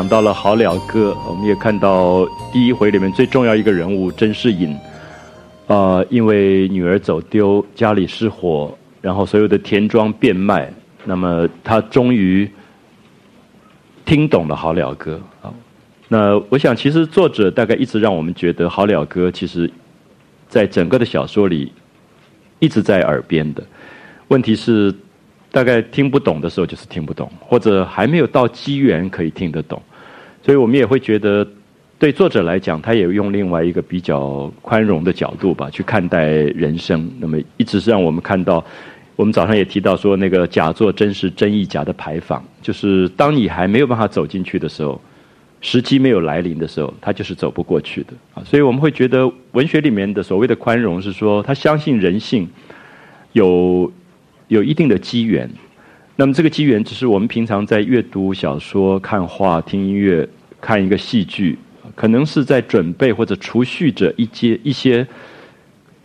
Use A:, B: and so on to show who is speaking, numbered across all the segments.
A: 讲到了好了歌，我们也看到第一回里面最重要一个人物甄士隐，啊，因为女儿走丢，家里失火，然后所有的田庄变卖，那么他终于听懂了好了歌啊。那我想，其实作者大概一直让我们觉得好了歌，其实在整个的小说里一直在耳边的。问题是。大概听不懂的时候就是听不懂，或者还没有到机缘可以听得懂，所以我们也会觉得，对作者来讲，他也用另外一个比较宽容的角度吧去看待人生。那么一直是让我们看到，我们早上也提到说，那个假作真是真亦假的牌坊，就是当你还没有办法走进去的时候，时机没有来临的时候，他就是走不过去的啊。所以我们会觉得，文学里面的所谓的宽容是说，他相信人性有。有一定的机缘，那么这个机缘只是我们平常在阅读小说、看画、听音乐、看一个戏剧，可能是在准备或者储蓄着一些一些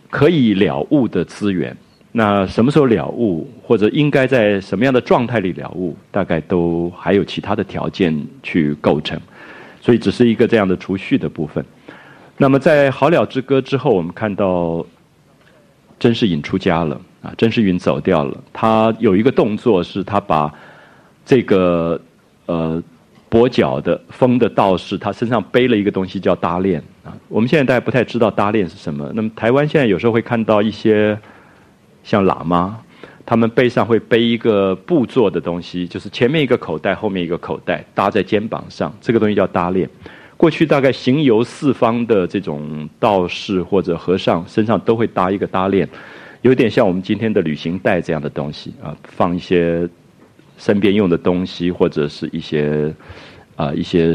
A: 可以了悟的资源。那什么时候了悟，或者应该在什么样的状态里了悟，大概都还有其他的条件去构成，所以只是一个这样的储蓄的部分。那么在《好了之歌》之后，我们看到甄士隐出家了。啊，甄士隐走掉了。他有一个动作，是他把这个呃跛脚的疯的道士，他身上背了一个东西，叫搭链啊。我们现在大家不太知道搭链是什么。那么台湾现在有时候会看到一些像喇嘛，他们背上会背一个布做的东西，就是前面一个口袋，后面一个口袋，搭在肩膀上，这个东西叫搭链。过去大概行游四方的这种道士或者和尚身上都会搭一个搭链。有点像我们今天的旅行袋这样的东西啊，放一些身边用的东西或者是一些啊一些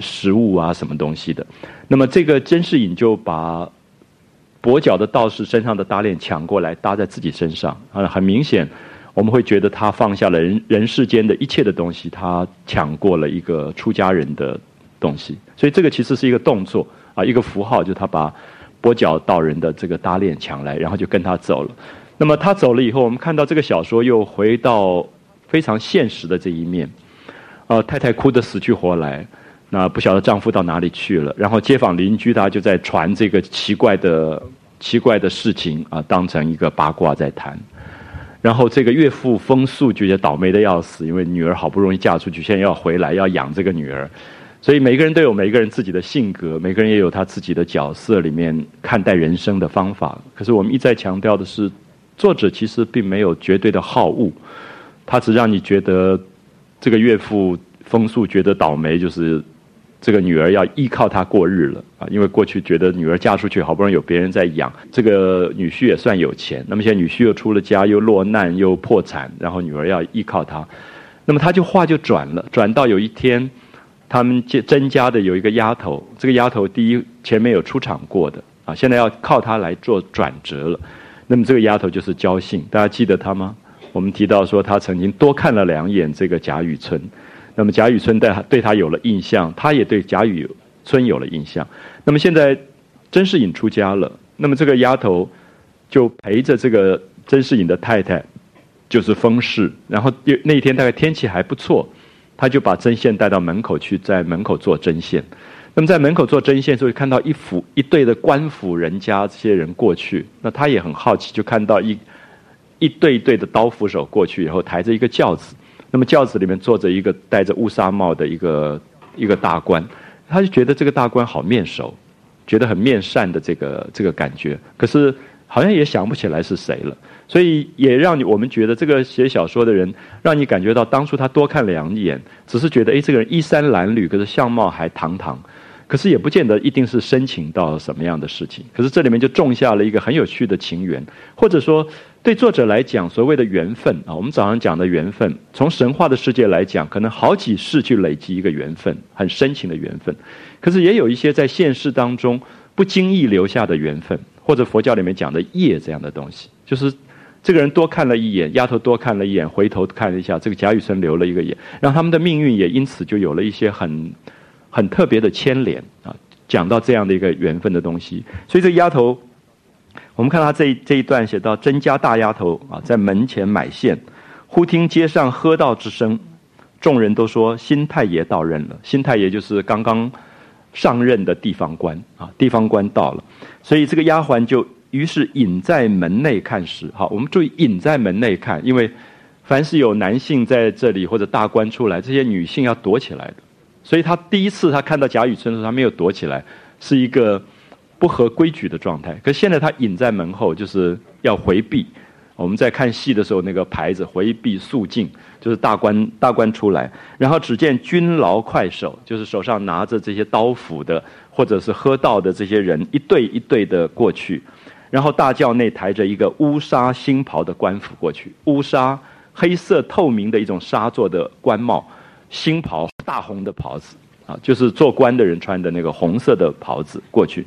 A: 食物啊什么东西的。那么这个甄士隐就把跛脚的道士身上的搭链抢过来搭在自己身上啊，很明显我们会觉得他放下了人人世间的一切的东西，他抢过了一个出家人的东西。所以这个其实是一个动作啊，一个符号，就他把。跛脚道人的这个搭链抢来，然后就跟他走了。那么他走了以后，我们看到这个小说又回到非常现实的这一面。呃，太太哭得死去活来，那不晓得丈夫到哪里去了。然后街坊邻居他就在传这个奇怪的奇怪的事情啊，当成一个八卦在谈。然后这个岳父风素就也倒霉的要死，因为女儿好不容易嫁出去，现在要回来要养这个女儿。所以每个人都有每个人自己的性格，每个人也有他自己的角色里面看待人生的方法。可是我们一再强调的是，作者其实并没有绝对的好恶，他只让你觉得这个岳父风素觉得倒霉，就是这个女儿要依靠他过日了啊。因为过去觉得女儿嫁出去好不容易有别人在养，这个女婿也算有钱。那么现在女婿又出了家，又落难又破产，然后女儿要依靠他，那么他就话就转了，转到有一天。他们曾家的有一个丫头，这个丫头第一前面有出场过的啊，现在要靠她来做转折了。那么这个丫头就是焦信，大家记得她吗？我们提到说她曾经多看了两眼这个贾雨村，那么贾雨村对她对她有了印象，她也对贾雨村有了印象。那么现在甄士隐出家了，那么这个丫头就陪着这个甄士隐的太太，就是封氏，然后那一天大概天气还不错。他就把针线带到门口去，在门口做针线。那么在门口做针线，时候，看到一府一队的官府人家这些人过去，那他也很好奇，就看到一一对一对的刀斧手过去以后，抬着一个轿子。那么轿子里面坐着一个戴着乌纱帽的一个一个大官，他就觉得这个大官好面熟，觉得很面善的这个这个感觉。可是好像也想不起来是谁了。所以也让你我们觉得这个写小说的人，让你感觉到当初他多看两眼，只是觉得哎，这个人衣衫褴褛，可是相貌还堂堂，可是也不见得一定是深情到什么样的事情。可是这里面就种下了一个很有趣的情缘，或者说对作者来讲，所谓的缘分啊，我们早上讲的缘分，从神话的世界来讲，可能好几世去累积一个缘分，很深情的缘分。可是也有一些在现实当中不经意留下的缘分，或者佛教里面讲的业这样的东西，就是。这个人多看了一眼，丫头多看了一眼，回头看了一下，这个贾雨村留了一个眼，让他们的命运也因此就有了一些很很特别的牵连啊。讲到这样的一个缘分的东西，所以这个丫头，我们看她这这一段写到甄家大丫头啊，在门前买线，忽听街上喝道之声，众人都说新太爷到任了。新太爷就是刚刚上任的地方官啊，地方官到了，所以这个丫鬟就于是隐在门内看时。好，我们注意隐在门内看，因为凡是有男性在这里或者大官出来，这些女性要躲起来的。所以他第一次他看到贾雨村的时候，他没有躲起来，是一个不合规矩的状态。可现在他隐在门后，就是要回避。我们在看戏的时候，那个牌子“回避肃静”，就是大官大官出来，然后只见军牢快手，就是手上拿着这些刀斧的，或者是喝道的这些人，一对一对的过去，然后大轿内抬着一个乌纱新袍的官服过去，乌纱黑色透明的一种纱做的官帽，新袍大红的袍子啊，就是做官的人穿的那个红色的袍子过去，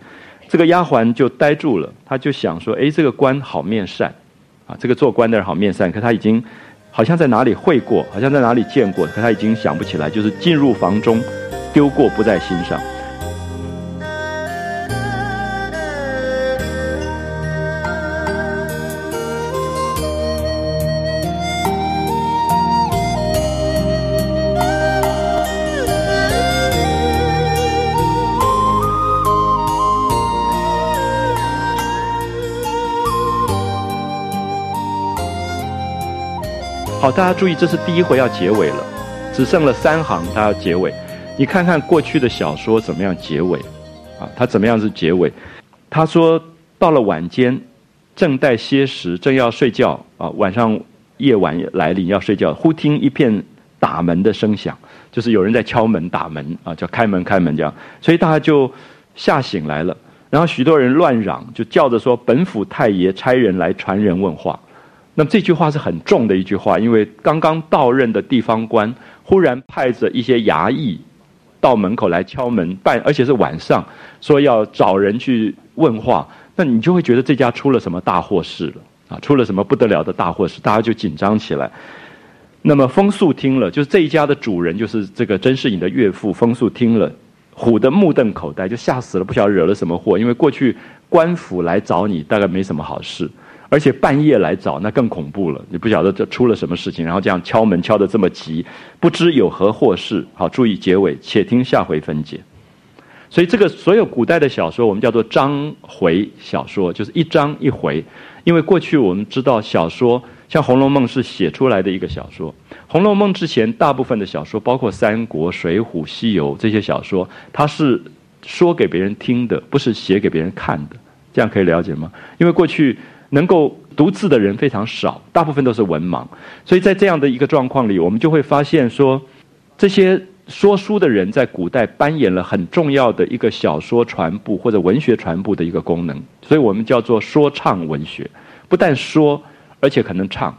A: 这个丫鬟就呆住了，她就想说：“哎，这个官好面善。”啊，这个做官的人好面善，可他已经好像在哪里会过，好像在哪里见过，可他已经想不起来，就是进入房中，丢过不在心上。好，大家注意，这是第一回要结尾了，只剩了三行，它要结尾。你看看过去的小说怎么样结尾，啊，它怎么样是结尾？他说到了晚间，正待歇时，正要睡觉。啊，晚上夜晚来临要睡觉，忽听一片打门的声响，就是有人在敲门打门。啊，叫开门开门这样，所以大家就吓醒来了，然后许多人乱嚷，就叫着说本府太爷差人来传人问话。那么这句话是很重的一句话，因为刚刚到任的地方官忽然派着一些衙役到门口来敲门，半而且是晚上，说要找人去问话，那你就会觉得这家出了什么大祸事了啊，出了什么不得了的大祸事，大家就紧张起来。那么风素听了，就是这一家的主人，就是这个甄士隐的岳父风素听了，唬得目瞪口呆，就吓死了，不晓得惹了什么祸，因为过去官府来找你，大概没什么好事。而且半夜来找，那更恐怖了。你不晓得这出了什么事情，然后这样敲门敲得这么急，不知有何祸事。好，注意结尾，且听下回分解。所以这个所有古代的小说，我们叫做章回小说，就是一章一回。因为过去我们知道小说，像《红楼梦》是写出来的一个小说，《红楼梦》之前大部分的小说，包括《三国》《水浒》《西游》这些小说，它是说给别人听的，不是写给别人看的。这样可以了解吗？因为过去。能够读字的人非常少，大部分都是文盲，所以在这样的一个状况里，我们就会发现说，这些说书的人在古代扮演了很重要的一个小说传播或者文学传播的一个功能，所以我们叫做说唱文学，不但说，而且可能唱。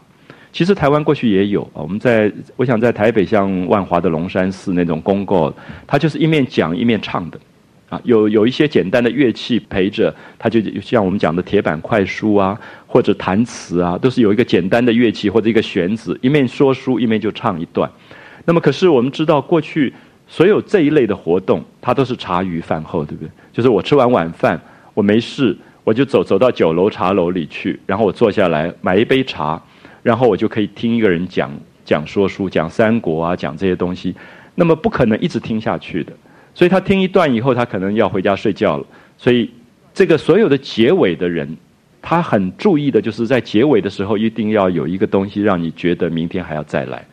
A: 其实台湾过去也有啊，我们在我想在台北像万华的龙山寺那种公告，它就是一面讲一面唱的。啊，有有一些简单的乐器陪着，它就像我们讲的铁板快书啊，或者弹词啊，都是有一个简单的乐器或者一个弦子，一面说书一面就唱一段。那么，可是我们知道，过去所有这一类的活动，它都是茶余饭后，对不对？就是我吃完晚饭，我没事，我就走走到酒楼茶楼里去，然后我坐下来买一杯茶，然后我就可以听一个人讲讲说书，讲三国啊，讲这些东西。那么不可能一直听下去的。所以他听一段以后，他可能要回家睡觉了。所以，这个所有的结尾的人，他很注意的就是在结尾的时候一定要有一个东西让你觉得明天还要再来，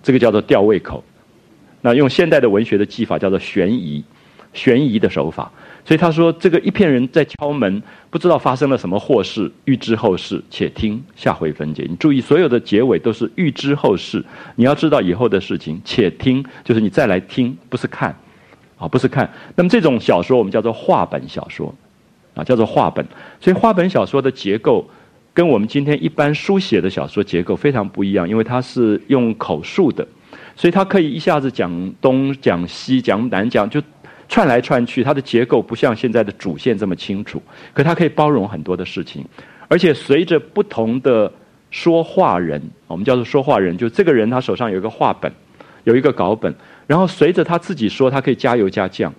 A: 这个叫做吊胃口。那用现代的文学的技法叫做悬疑，悬疑的手法。所以他说，这个一片人在敲门，不知道发生了什么祸事，预知后事，且听下回分解。你注意，所有的结尾都是预知后事，你要知道以后的事情，且听就是你再来听，不是看。啊，不是看。那么这种小说我们叫做话本小说，啊，叫做话本。所以话本小说的结构跟我们今天一般书写的小说结构非常不一样，因为它是用口述的，所以它可以一下子讲东讲西讲南讲，就串来串去。它的结构不像现在的主线这么清楚，可它可以包容很多的事情，而且随着不同的说话人，我们叫做说话人，就这个人他手上有一个话本，有一个稿本。然后随着他自己说，他可以加油加酱，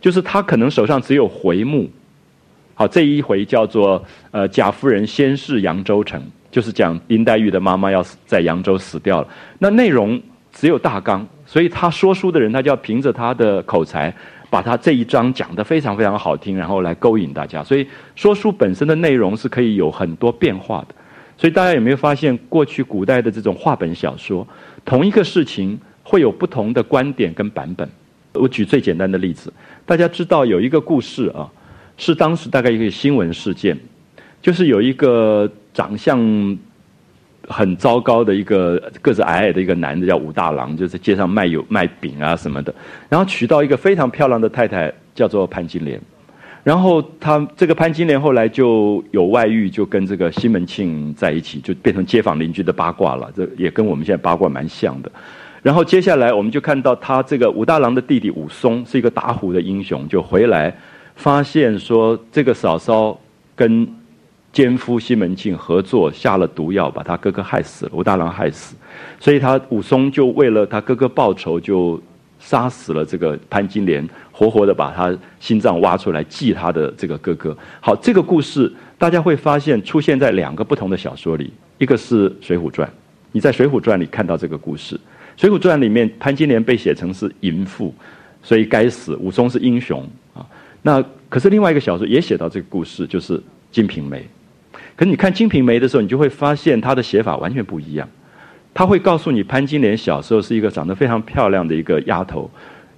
A: 就是他可能手上只有回目，好这一回叫做呃贾夫人先逝扬州城，就是讲林黛玉的妈妈要死在扬州死掉了。那内容只有大纲，所以他说书的人他就要凭着他的口才，把他这一章讲得非常非常好听，然后来勾引大家。所以说书本身的内容是可以有很多变化的。所以大家有没有发现，过去古代的这种话本小说，同一个事情会有不同的观点跟版本？我举最简单的例子，大家知道有一个故事啊，是当时大概一个新闻事件，就是有一个长相很糟糕的一个个子矮矮的一个男的叫武大郎，就在街上卖油卖饼啊什么的，然后娶到一个非常漂亮的太太，叫做潘金莲。然后他这个潘金莲后来就有外遇，就跟这个西门庆在一起，就变成街坊邻居的八卦了。这也跟我们现在八卦蛮像的。然后接下来我们就看到他这个武大郎的弟弟武松是一个打虎的英雄，就回来发现说这个嫂嫂跟奸夫西门庆合作下了毒药，把他哥哥害死了，武大郎害死。所以他武松就为了他哥哥报仇，就杀死了这个潘金莲。活活的把他心脏挖出来祭他的这个哥哥。好，这个故事大家会发现出现在两个不同的小说里，一个是《水浒传》，你在《水浒传》里看到这个故事，《水浒传》里面潘金莲被写成是淫妇，所以该死；武松是英雄啊。那可是另外一个小说也写到这个故事，就是《金瓶梅》。可是你看《金瓶梅》的时候，你就会发现他的写法完全不一样。他会告诉你，潘金莲小时候是一个长得非常漂亮的一个丫头。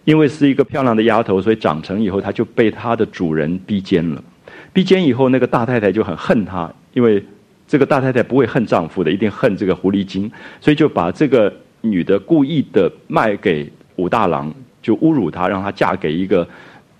A: 因为是一个漂亮的丫头，所以长成以后，她就被她的主人逼奸了。逼奸以后，那个大太太就很恨她，因为这个大太太不会恨丈夫的，一定恨这个狐狸精，所以就把这个女的故意的卖给武大郎，就侮辱她，让她嫁给一个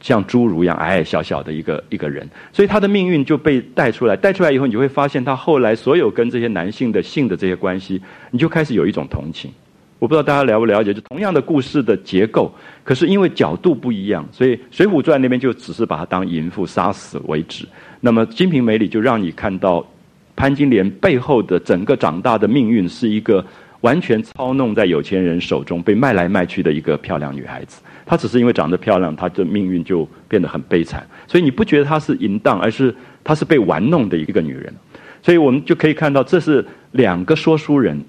A: 像侏儒一样矮矮小小的一个一个人。所以她的命运就被带出来，带出来以后，你会发现她后来所有跟这些男性的性的这些关系，你就开始有一种同情。我不知道大家了不了解，就同样的故事的结构，可是因为角度不一样，所以《水浒传》那边就只是把她当淫妇杀死为止。那么《金瓶梅》里就让你看到潘金莲背后的整个长大的命运，是一个完全操弄在有钱人手中、被卖来卖去的一个漂亮女孩子。她只是因为长得漂亮，她的命运就变得很悲惨。所以你不觉得她是淫荡，而是她是被玩弄的一个女人。所以我们就可以看到，这是两个说书人。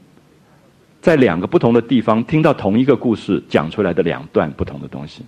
A: 在两个不同的地方听到同一个故事讲出来的两段不同的东西，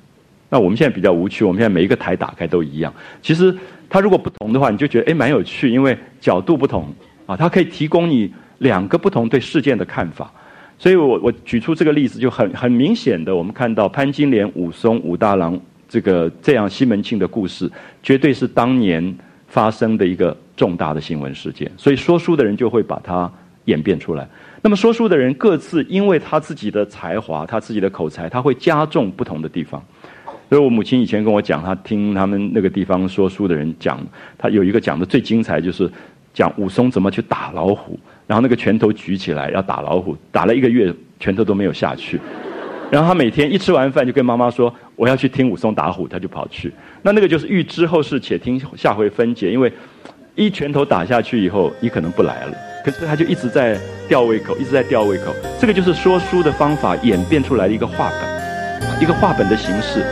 A: 那我们现在比较无趣。我们现在每一个台打开都一样。其实它如果不同的话，你就觉得哎蛮有趣，因为角度不同啊，它可以提供你两个不同对事件的看法。所以我我举出这个例子就很很明显的，我们看到潘金莲、武松、武大郎这个这样西门庆的故事，绝对是当年发生的一个重大的新闻事件。所以说书的人就会把它演变出来。那么说书的人各自因为他自己的才华，他自己的口才，他会加重不同的地方。所以我母亲以前跟我讲，她听他们那个地方说书的人讲，他有一个讲的最精彩，就是讲武松怎么去打老虎，然后那个拳头举起来要打老虎，打了一个月拳头都没有下去。然后他每天一吃完饭就跟妈妈说：“我要去听武松打虎。”他就跑去。那那个就是预知后事，且听下回分解。因为一拳头打下去以后，你可能不来了。可是他就一直在吊胃口，一直在吊胃口。这个就是说书的方法演变出来的一个话本，一个话本的形式。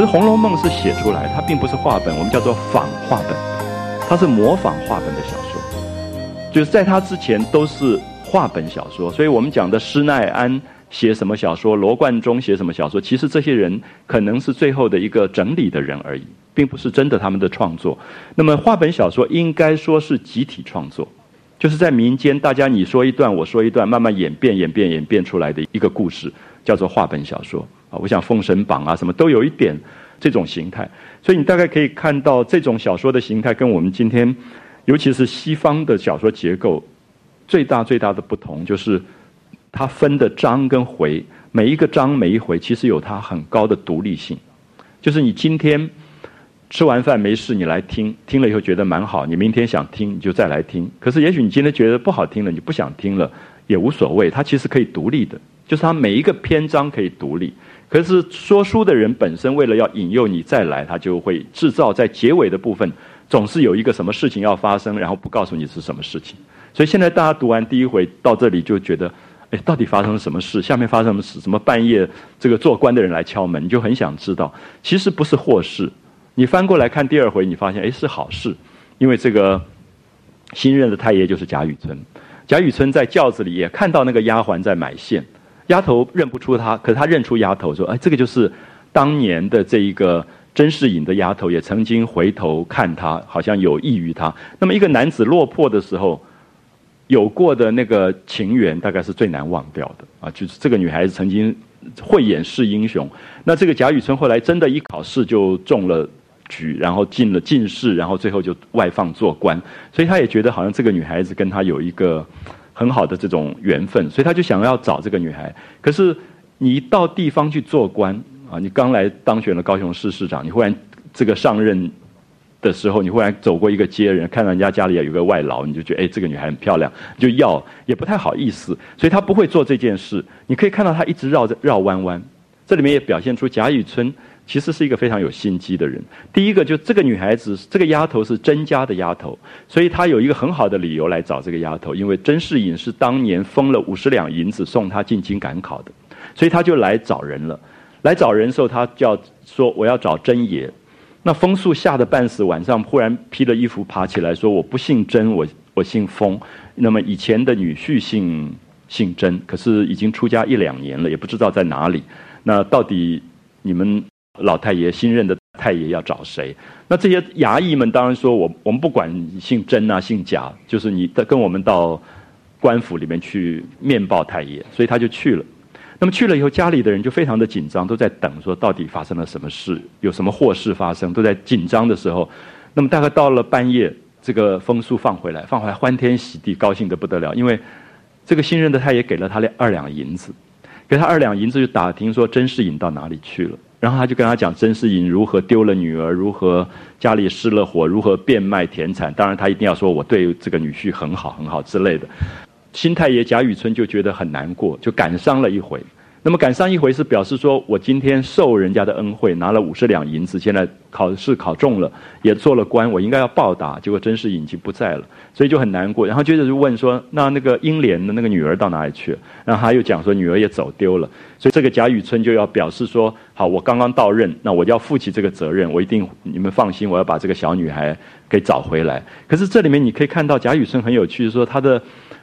A: 可是《红楼梦》是写出来，它并不是话本，我们叫做仿话本。它是模仿话本的小说，就是在它之前都是话本小说，所以我们讲的施耐庵写什么小说，罗贯中写什么小说，其实这些人可能是最后的一个整理的人而已，并不是真的他们的创作。那么话本小说应该说是集体创作，就是在民间大家你说一段我说一段，慢慢演变演变演变出来的一个故事，叫做话本小说啊。我想《封神榜》啊什么都有一点。这种形态，所以你大概可以看到这种小说的形态跟我们今天，尤其是西方的小说结构，最大最大的不同就是，它分的章跟回，每一个章每一回其实有它很高的独立性。就是你今天吃完饭没事，你来听，听了以后觉得蛮好，你明天想听你就再来听。可是也许你今天觉得不好听了，你不想听了也无所谓，它其实可以独立的，就是它每一个篇章可以独立。可是说书的人本身为了要引诱你再来，他就会制造在结尾的部分总是有一个什么事情要发生，然后不告诉你是什么事情。所以现在大家读完第一回到这里就觉得，哎，到底发生了什么事？下面发生了什么事？怎么半夜这个做官的人来敲门？你就很想知道。其实不是祸事。你翻过来看第二回，你发现哎是好事，因为这个新任的太爷就是贾雨村。贾雨村在轿子里也看到那个丫鬟在买线，丫头认不出他，可是他认出丫头，说哎这个就是当年的这一个。甄士隐的丫头也曾经回头看他，好像有异于他。那么一个男子落魄的时候，有过的那个情缘，大概是最难忘掉的啊！就是这个女孩子曾经慧眼识英雄。那这个贾雨村后来真的一考试就中了举，然后进了进士，然后最后就外放做官。所以他也觉得好像这个女孩子跟他有一个很好的这种缘分，所以他就想要找这个女孩。可是你一到地方去做官。啊，你刚来当选了高雄市市长，你忽然这个上任的时候，你忽然走过一个街人，看到人家家里有个外劳，你就觉得哎，这个女孩很漂亮，就要也不太好意思，所以他不会做这件事。你可以看到他一直绕着绕弯弯，这里面也表现出贾雨村其实是一个非常有心机的人。第一个，就这个女孩子，这个丫头是甄家的丫头，所以他有一个很好的理由来找这个丫头，因为甄士隐是当年封了五十两银子送她进京赶考的，所以他就来找人了。来找人的时候，他叫说我要找甄爷。那风素吓得半死，晚上忽然披了衣服爬起来，说我不姓甄，我我姓风。那么以前的女婿姓姓甄，可是已经出家一两年了，也不知道在哪里。那到底你们老太爷新任的太爷要找谁？那这些衙役们当然说我我们不管姓真啊姓贾，就是你跟我们到官府里面去面报太爷，所以他就去了。那么去了以后，家里的人就非常的紧张，都在等，说到底发生了什么事，有什么祸事发生，都在紧张的时候。那么大概到了半夜，这个风书放回来，放回来欢天喜地，高兴的不得了，因为这个新任的太爷给了他两二两银子，给他二两银子就打听说甄士隐到哪里去了，然后他就跟他讲甄士隐如何丢了女儿，如何家里失了火，如何变卖田产，当然他一定要说我对这个女婿很好很好之类的。新太爷贾雨村就觉得很难过，就感伤了一回。那么感伤一回是表示说我今天受人家的恩惠，拿了五十两银子，现在考试考中了，也做了官，我应该要报答。结果甄士隐已经不在了，所以就很难过。然后接着就问说：“那那个英莲的那个女儿到哪里去了？”然后他又讲说：“女儿也走丢了。”所以这个贾雨村就要表示说：“好，我刚刚到任，那我就要负起这个责任，我一定你们放心，我要把这个小女孩给找回来。”可是这里面你可以看到贾雨村很有趣，说他的。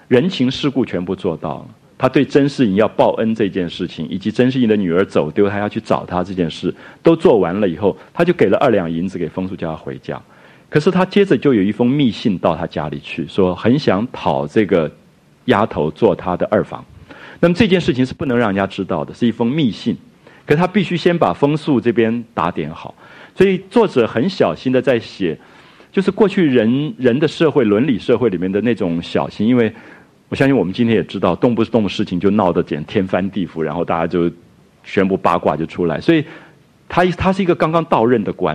A: 人情世故全部做到了，他对甄士隐要报恩这件事情，以及甄士隐的女儿走丢，他要去找他这件事，都做完了以后，他就给了二两银子给风叔，叫他回家。可是他接着就有一封密信到他家里去，说很想讨这个丫头做他的二房。那么这件事情是不能让人家知道的，是一封密信。可他必须先把风速这边打点好，所以作者很小心的在写，就是过去人人的社会伦理社会里面的那种小心，因为。我相信我们今天也知道，动不动事情就闹得简天翻地覆，然后大家就宣布八卦就出来。所以，他他是一个刚刚到任的官，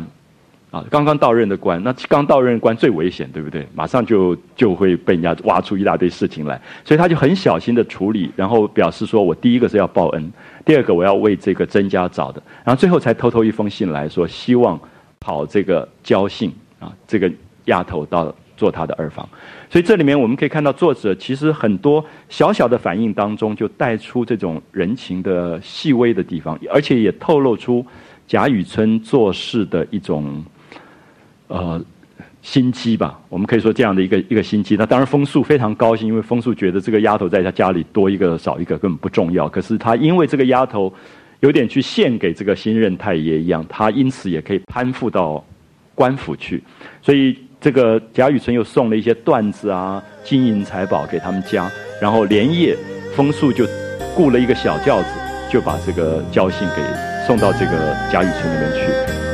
A: 啊，刚刚到任的官，那刚到任官最危险，对不对？马上就就会被人家挖出一大堆事情来，所以他就很小心的处理，然后表示说我第一个是要报恩，第二个我要为这个曾家找的，然后最后才偷偷一封信来说，希望跑这个交信啊，这个丫头到做他的二房。所以这里面我们可以看到，作者其实很多小小的反应当中，就带出这种人情的细微的地方，而且也透露出贾雨村做事的一种呃心机吧。我们可以说这样的一个一个心机。那当然，风素非常高兴，因为风素觉得这个丫头在他家里多一个少一个根本不重要。可是他因为这个丫头有点去献给这个新任太爷一样，他因此也可以攀附到官府去，所以。这个贾雨村又送了一些缎子啊、金银财宝给他们家，然后连夜风速就雇了一个小轿子，就把这个交信给送到这个贾雨村那边去。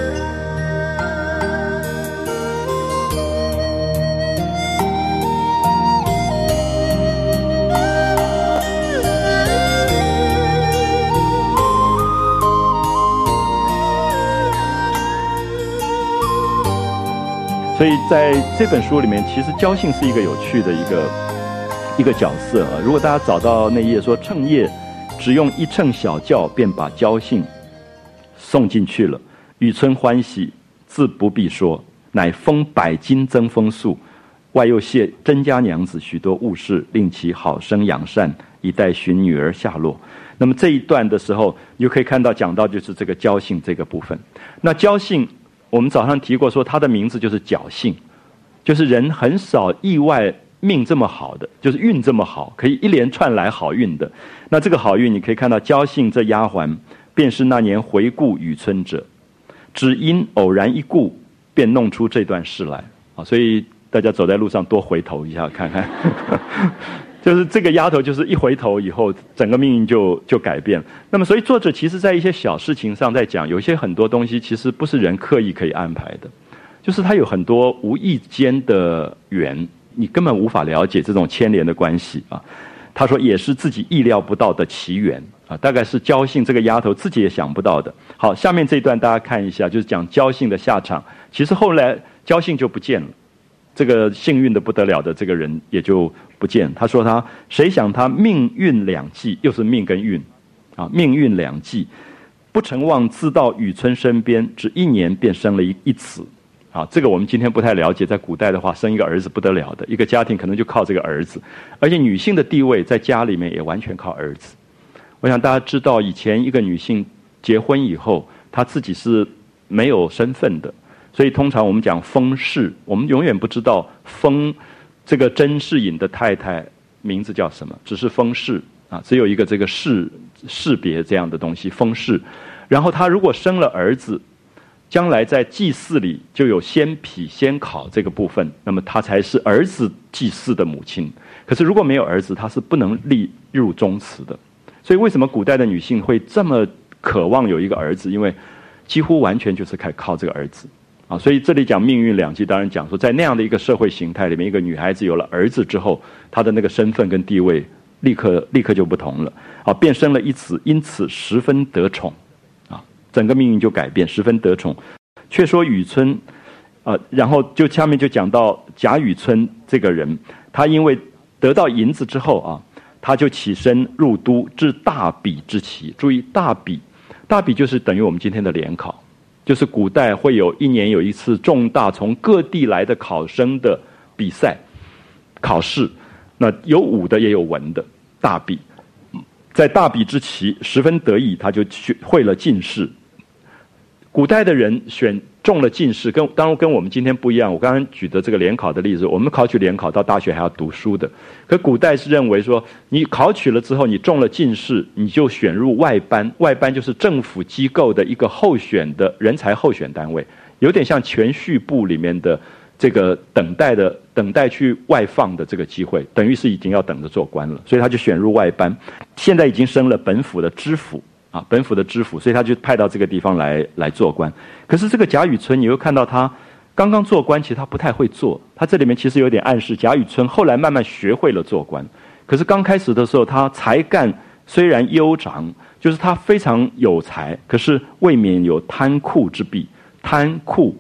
A: 所以在这本书里面，其实焦信是一个有趣的一个一个角色啊。如果大家找到那一页说趁夜只用一乘小轿便把焦信送进去了，雨村欢喜自不必说，乃封百金增风素，外又谢甄家娘子许多物事，令其好生养善，以待寻女儿下落。那么这一段的时候，你就可以看到讲到就是这个交姓这个部分。那交姓，我们早上提过说，他的名字就是侥幸，就是人很少意外命这么好的，就是运这么好，可以一连串来好运的。那这个好运，你可以看到交姓这丫鬟，便是那年回顾雨村者，只因偶然一顾，便弄出这段事来啊。所以大家走在路上多回头一下看看。就是这个丫头，就是一回头以后，整个命运就就改变。那么，所以作者其实在一些小事情上在讲，有些很多东西其实不是人刻意可以安排的，就是他有很多无意间的缘，你根本无法了解这种牵连的关系啊。他说也是自己意料不到的奇缘啊，大概是焦信这个丫头自己也想不到的。好，下面这一段大家看一下，就是讲焦信的下场。其实后来焦信就不见了。这个幸运的不得了的这个人也就不见。他说他谁想他命运两际，又是命跟运，啊，命运两际，不成忘自到雨村身边，只一年便生了一一子，啊，这个我们今天不太了解。在古代的话，生一个儿子不得了的，一个家庭可能就靠这个儿子，而且女性的地位在家里面也完全靠儿子。我想大家知道，以前一个女性结婚以后，她自己是没有身份的。所以通常我们讲封氏，我们永远不知道封这个甄士隐的太太名字叫什么，只是封氏啊，只有一个这个氏氏别这样的东西封氏。然后他如果生了儿子，将来在祭祀里就有先妣先考这个部分，那么他才是儿子祭祀的母亲。可是如果没有儿子，他是不能立入宗祠的。所以为什么古代的女性会这么渴望有一个儿子？因为几乎完全就是靠靠这个儿子。啊，所以这里讲命运两极，当然讲说，在那样的一个社会形态里面，一个女孩子有了儿子之后，她的那个身份跟地位立刻立刻就不同了。啊，变生了一子，因此十分得宠，啊，整个命运就改变，十分得宠。却说雨村，啊，然后就下面就讲到贾雨村这个人，他因为得到银子之后啊，他就起身入都，置大比之旗。注意大比，大比就是等于我们今天的联考。就是古代会有一年有一次重大从各地来的考生的比赛考试，那有武的也有文的大比，在大比之期十分得意，他就去会了进士。古代的人选。中了进士，跟当然跟我们今天不一样。我刚刚举的这个联考的例子，我们考取联考到大学还要读书的。可古代是认为说，你考取了之后，你中了进士，你就选入外班。外班就是政府机构的一个候选的人才候选单位，有点像全序部里面的这个等待的等待去外放的这个机会，等于是已经要等着做官了。所以他就选入外班。现在已经升了本府的知府。啊，本府的知府，所以他就派到这个地方来来做官。可是这个贾雨村，你又看到他刚刚做官，其实他不太会做。他这里面其实有点暗示，贾雨村后来慢慢学会了做官。可是刚开始的时候，他才干虽然优长，就是他非常有才，可是未免有贪酷之弊。贪酷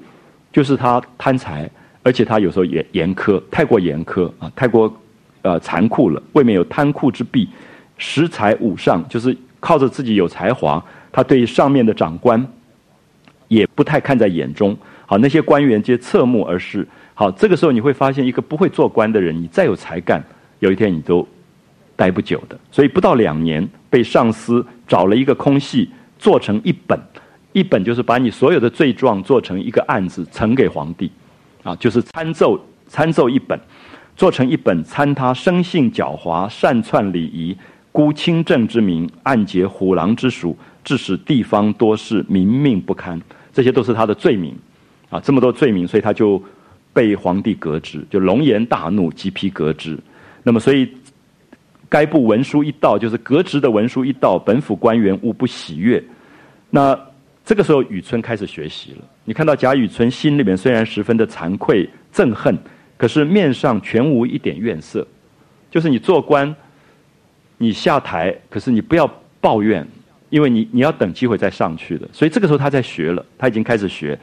A: 就是他贪财，而且他有时候严严苛，太过严苛啊，太过呃残酷了，未免有贪酷之弊。识才武上，就是。靠着自己有才华，他对上面的长官也不太看在眼中。好，那些官员皆侧目而视。好，这个时候你会发现，一个不会做官的人，你再有才干，有一天你都待不久的。所以不到两年，被上司找了一个空隙，做成一本，一本就是把你所有的罪状做成一个案子呈给皇帝，啊，就是参奏参奏一本，做成一本参他生性狡猾，擅篡礼仪。孤清正之名，暗结虎狼之属，致使地方多事民命不堪，这些都是他的罪名，啊，这么多罪名，所以他就被皇帝革职，就龙颜大怒，即批革职。那么，所以该部文书一到，就是革职的文书一到，本府官员无不喜悦。那这个时候，雨村开始学习了。你看到贾雨村心里面虽然十分的惭愧憎恨，可是面上全无一点怨色，就是你做官。你下台，可是你不要抱怨，因为你你要等机会再上去的。所以这个时候他在学了，他已经开始学，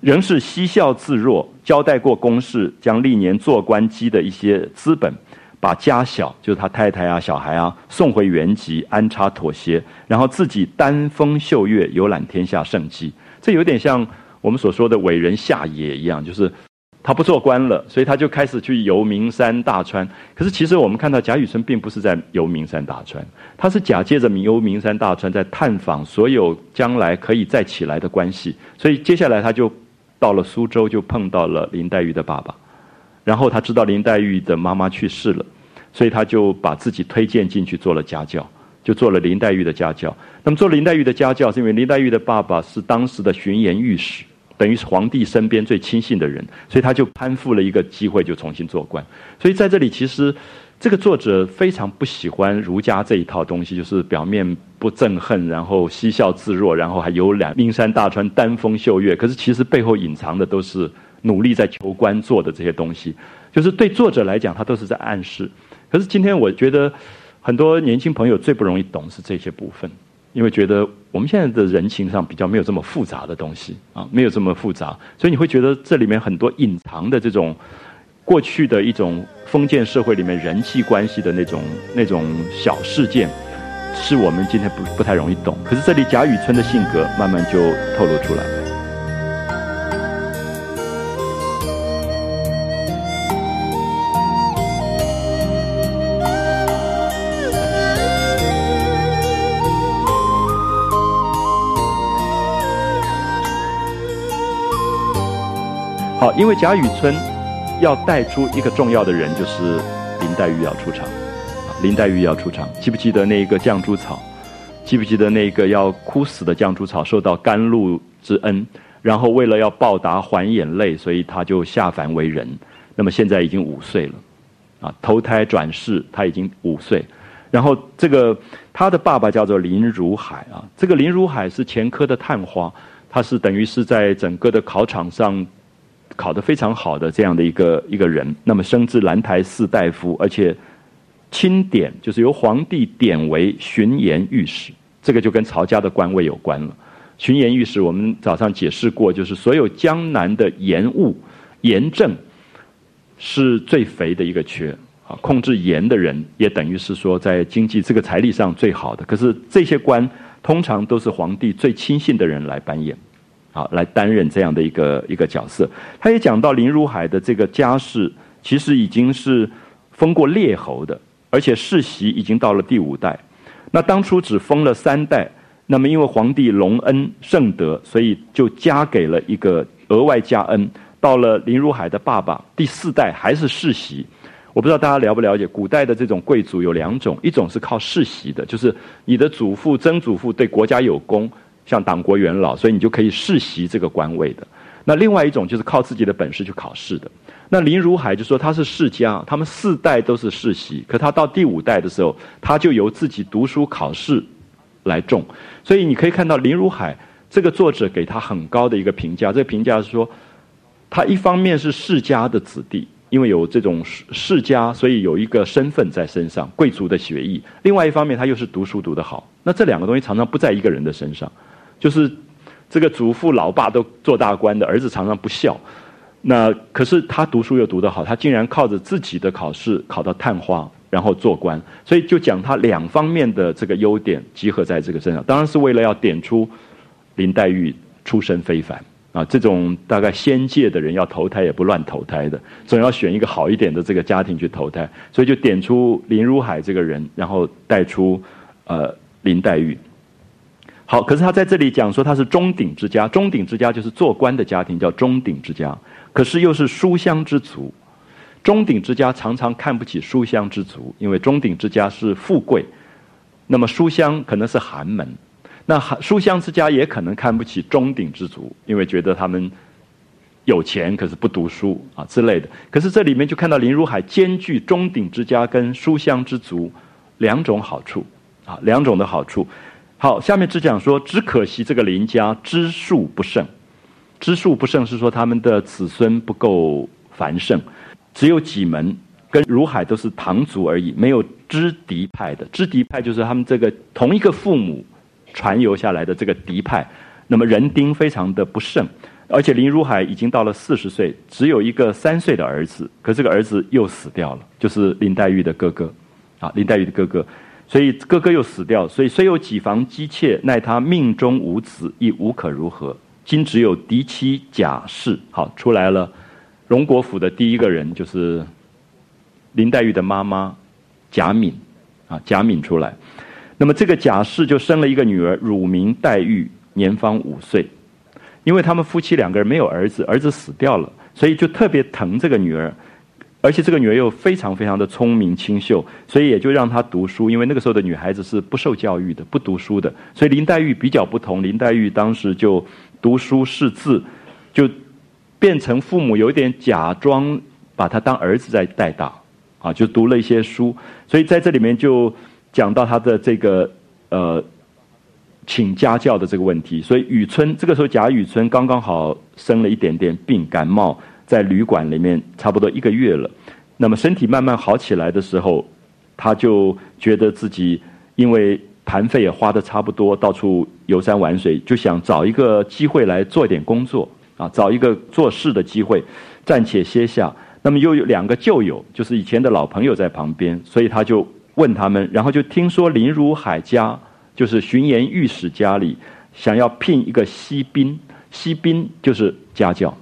A: 仍是嬉笑自若，交代过公事，将历年做官积的一些资本，把家小，就是他太太啊、小孩啊，送回原籍安插妥协，然后自己丹风秀月，游览天下胜迹。这有点像我们所说的伟人下野一样，就是。他不做官了，所以他就开始去游名山大川。可是其实我们看到贾雨村并不是在游名山大川，他是假借着游名山大川在探访所有将来可以再起来的关系。所以接下来他就到了苏州，就碰到了林黛玉的爸爸。然后他知道林黛玉的妈妈去世了，所以他就把自己推荐进去做了家教，就做了林黛玉的家教。那么做林黛玉的家教，是因为林黛玉的爸爸是当时的巡盐御史。等于是皇帝身边最亲信的人，所以他就攀附了一个机会，就重新做官。所以在这里，其实这个作者非常不喜欢儒家这一套东西，就是表面不憎恨，然后嬉笑自若，然后还有两名山大川、丹峰秀岳。可是其实背后隐藏的都是努力在求官做的这些东西。就是对作者来讲，他都是在暗示。可是今天我觉得很多年轻朋友最不容易懂是这些部分。因为觉得我们现在的人情上比较没有这么复杂的东西啊，没有这么复杂，所以你会觉得这里面很多隐藏的这种过去的一种封建社会里面人际关系的那种那种小事件，是我们今天不不太容易懂。可是这里贾雨村的性格慢慢就透露出来。因为贾雨村要带出一个重要的人，就是林黛玉要出场。林黛玉要出场，记不记得那个绛珠草？记不记得那个要哭死的绛珠草受到甘露之恩，然后为了要报答还眼泪，所以他就下凡为人。那么现在已经五岁了，啊，投胎转世他已经五岁。然后这个他的爸爸叫做林如海啊，这个林如海是前科的探花，他是等于是在整个的考场上。考得非常好的这样的一个一个人，那么升至兰台寺大夫，而且钦点就是由皇帝点为巡盐御史，这个就跟曹家的官位有关了。巡盐御史我们早上解释过，就是所有江南的盐务、盐政是最肥的一个缺啊，控制盐的人也等于是说在经济这个财力上最好的。可是这些官通常都是皇帝最亲信的人来扮演。啊，来担任这样的一个一个角色。他也讲到林如海的这个家世，其实已经是封过列侯的，而且世袭已经到了第五代。那当初只封了三代，那么因为皇帝隆恩圣德，所以就加给了一个额外加恩。到了林如海的爸爸第四代还是世袭。我不知道大家了不了解，古代的这种贵族有两种，一种是靠世袭的，就是你的祖父、曾祖父对国家有功。像党国元老，所以你就可以世袭这个官位的。那另外一种就是靠自己的本事去考试的。那林如海就说他是世家，他们四代都是世袭，可他到第五代的时候，他就由自己读书考试来中。所以你可以看到林如海这个作者给他很高的一个评价，这个评价是说，他一方面是世家的子弟，因为有这种世家，所以有一个身份在身上，贵族的学艺；另外一方面，他又是读书读得好。那这两个东西常常不在一个人的身上。就是这个祖父、老爸都做大官的儿子常常不孝，那可是他读书又读得好，他竟然靠着自己的考试考到探花，然后做官，所以就讲他两方面的这个优点集合在这个身上，当然是为了要点出林黛玉出身非凡。啊，这种大概仙界的人要投胎也不乱投胎的，总要选一个好一点的这个家庭去投胎，所以就点出林如海这个人，然后带出呃林黛玉。好，可是他在这里讲说他是中鼎之家，中鼎之家就是做官的家庭，叫中鼎之家。可是又是书香之族，中鼎之家常常看不起书香之族，因为中鼎之家是富贵，那么书香可能是寒门，那寒书香之家也可能看不起中鼎之族，因为觉得他们有钱，可是不读书啊之类的。可是这里面就看到林如海兼具中鼎之家跟书香之族两种好处啊，两种的好处。好，下面只讲说，只可惜这个林家支数不盛，支数不盛是说他们的子孙不够繁盛，只有几门，跟如海都是堂族而已，没有支嫡派的。支嫡派就是他们这个同一个父母传由下来的这个嫡派，那么人丁非常的不盛，而且林如海已经到了四十岁，只有一个三岁的儿子，可这个儿子又死掉了，就是林黛玉的哥哥，啊，林黛玉的哥哥。所以哥哥又死掉，所以虽有几房姬妾，奈他命中无子，亦无可如何。今只有嫡妻贾氏，好出来了。荣国府的第一个人就是林黛玉的妈妈贾敏啊，贾敏出来。那么这个贾氏就生了一个女儿，乳名黛玉，年方五岁。因为他们夫妻两个人没有儿子，儿子死掉了，所以就特别疼这个女儿，而且这个女儿又非常非常的聪明清秀，所以也就让她读书。因为那个时候的女孩子是不受教育的，不读书的，所以林黛玉比较不同。林黛玉当时就读书识字，就变成父母有点假装把她当儿子在带大，啊，就读了一些书。所以在这里面就讲到她的这个呃。请家教的这个问题，所以雨村这个时候贾雨村刚刚好生了一点点病，感冒在旅馆里面差不多一个月了。那么身体慢慢好起来的时候，他就觉得自己因为盘费也花的差不多，到处游山玩水，就想找一个机会来做点工作啊，找一个做事的机会，暂且歇下。那么又有两个旧友，就是以前的老朋友在旁边，所以他就问他们，然后就听说林如海家。就是巡盐御史家里想要聘一个西宾，西宾就是家教，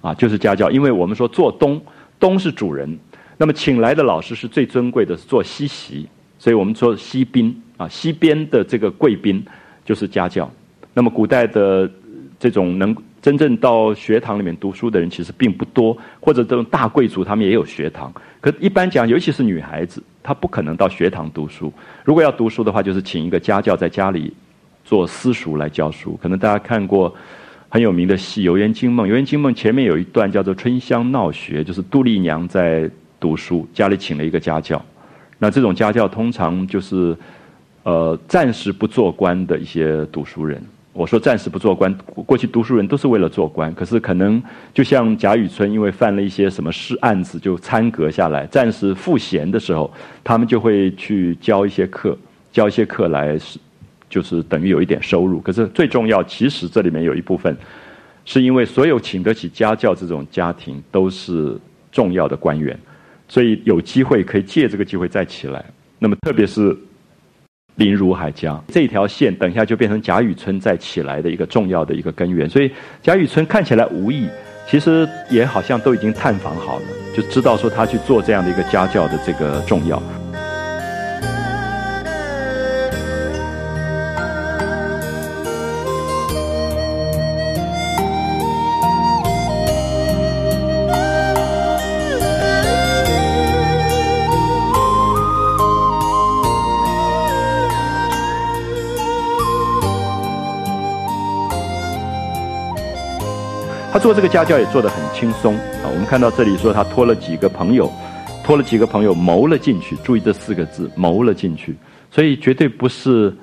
A: 啊，就是家教。因为我们说做东，东是主人，那么请来的老师是最尊贵的，是做西席，所以我们说西宾啊，西边的这个贵宾就是家教。那么古代的这种能真正到学堂里面读书的人其实并不多，或者这种大贵族他们也有学堂，可一般讲，尤其是女孩子。她不可能到学堂读书。如果要读书的话，就是请一个家教在家里做私塾来教书。可能大家看过很有名的戏《游园惊梦》，《游园惊梦》前面有一段叫做“春香闹学”，就是杜丽娘在读书，家里请了一个家教。那这种家教通常就是呃暂时不做官的一些读书人。我说暂时不做官，过去读书人都是为了做官，可是可能就像贾雨村，因为犯了一些什么事案子，就参阁下来，暂时赋闲的时候，他们就会去教一些课，教一些课来是，就是等于有一点收入。可是最重要，其实这里面有一部分，是因为所有请得起家教这种家庭都是重要的官员，所以有机会可以借这个机会再起来。那么特别是。林如海家这条线，等一下就变成贾雨村再起来的一个重要的一个根源。所以贾雨村看起来无意，其实也好像都已经探访好了，就知道说他去做这样的一个家教的这个重要。做这个家教也做得很轻松啊！我们看到这里说他托了几个朋友，托了几个朋友谋了进去。注意这四个字，谋了进去。所以绝对不是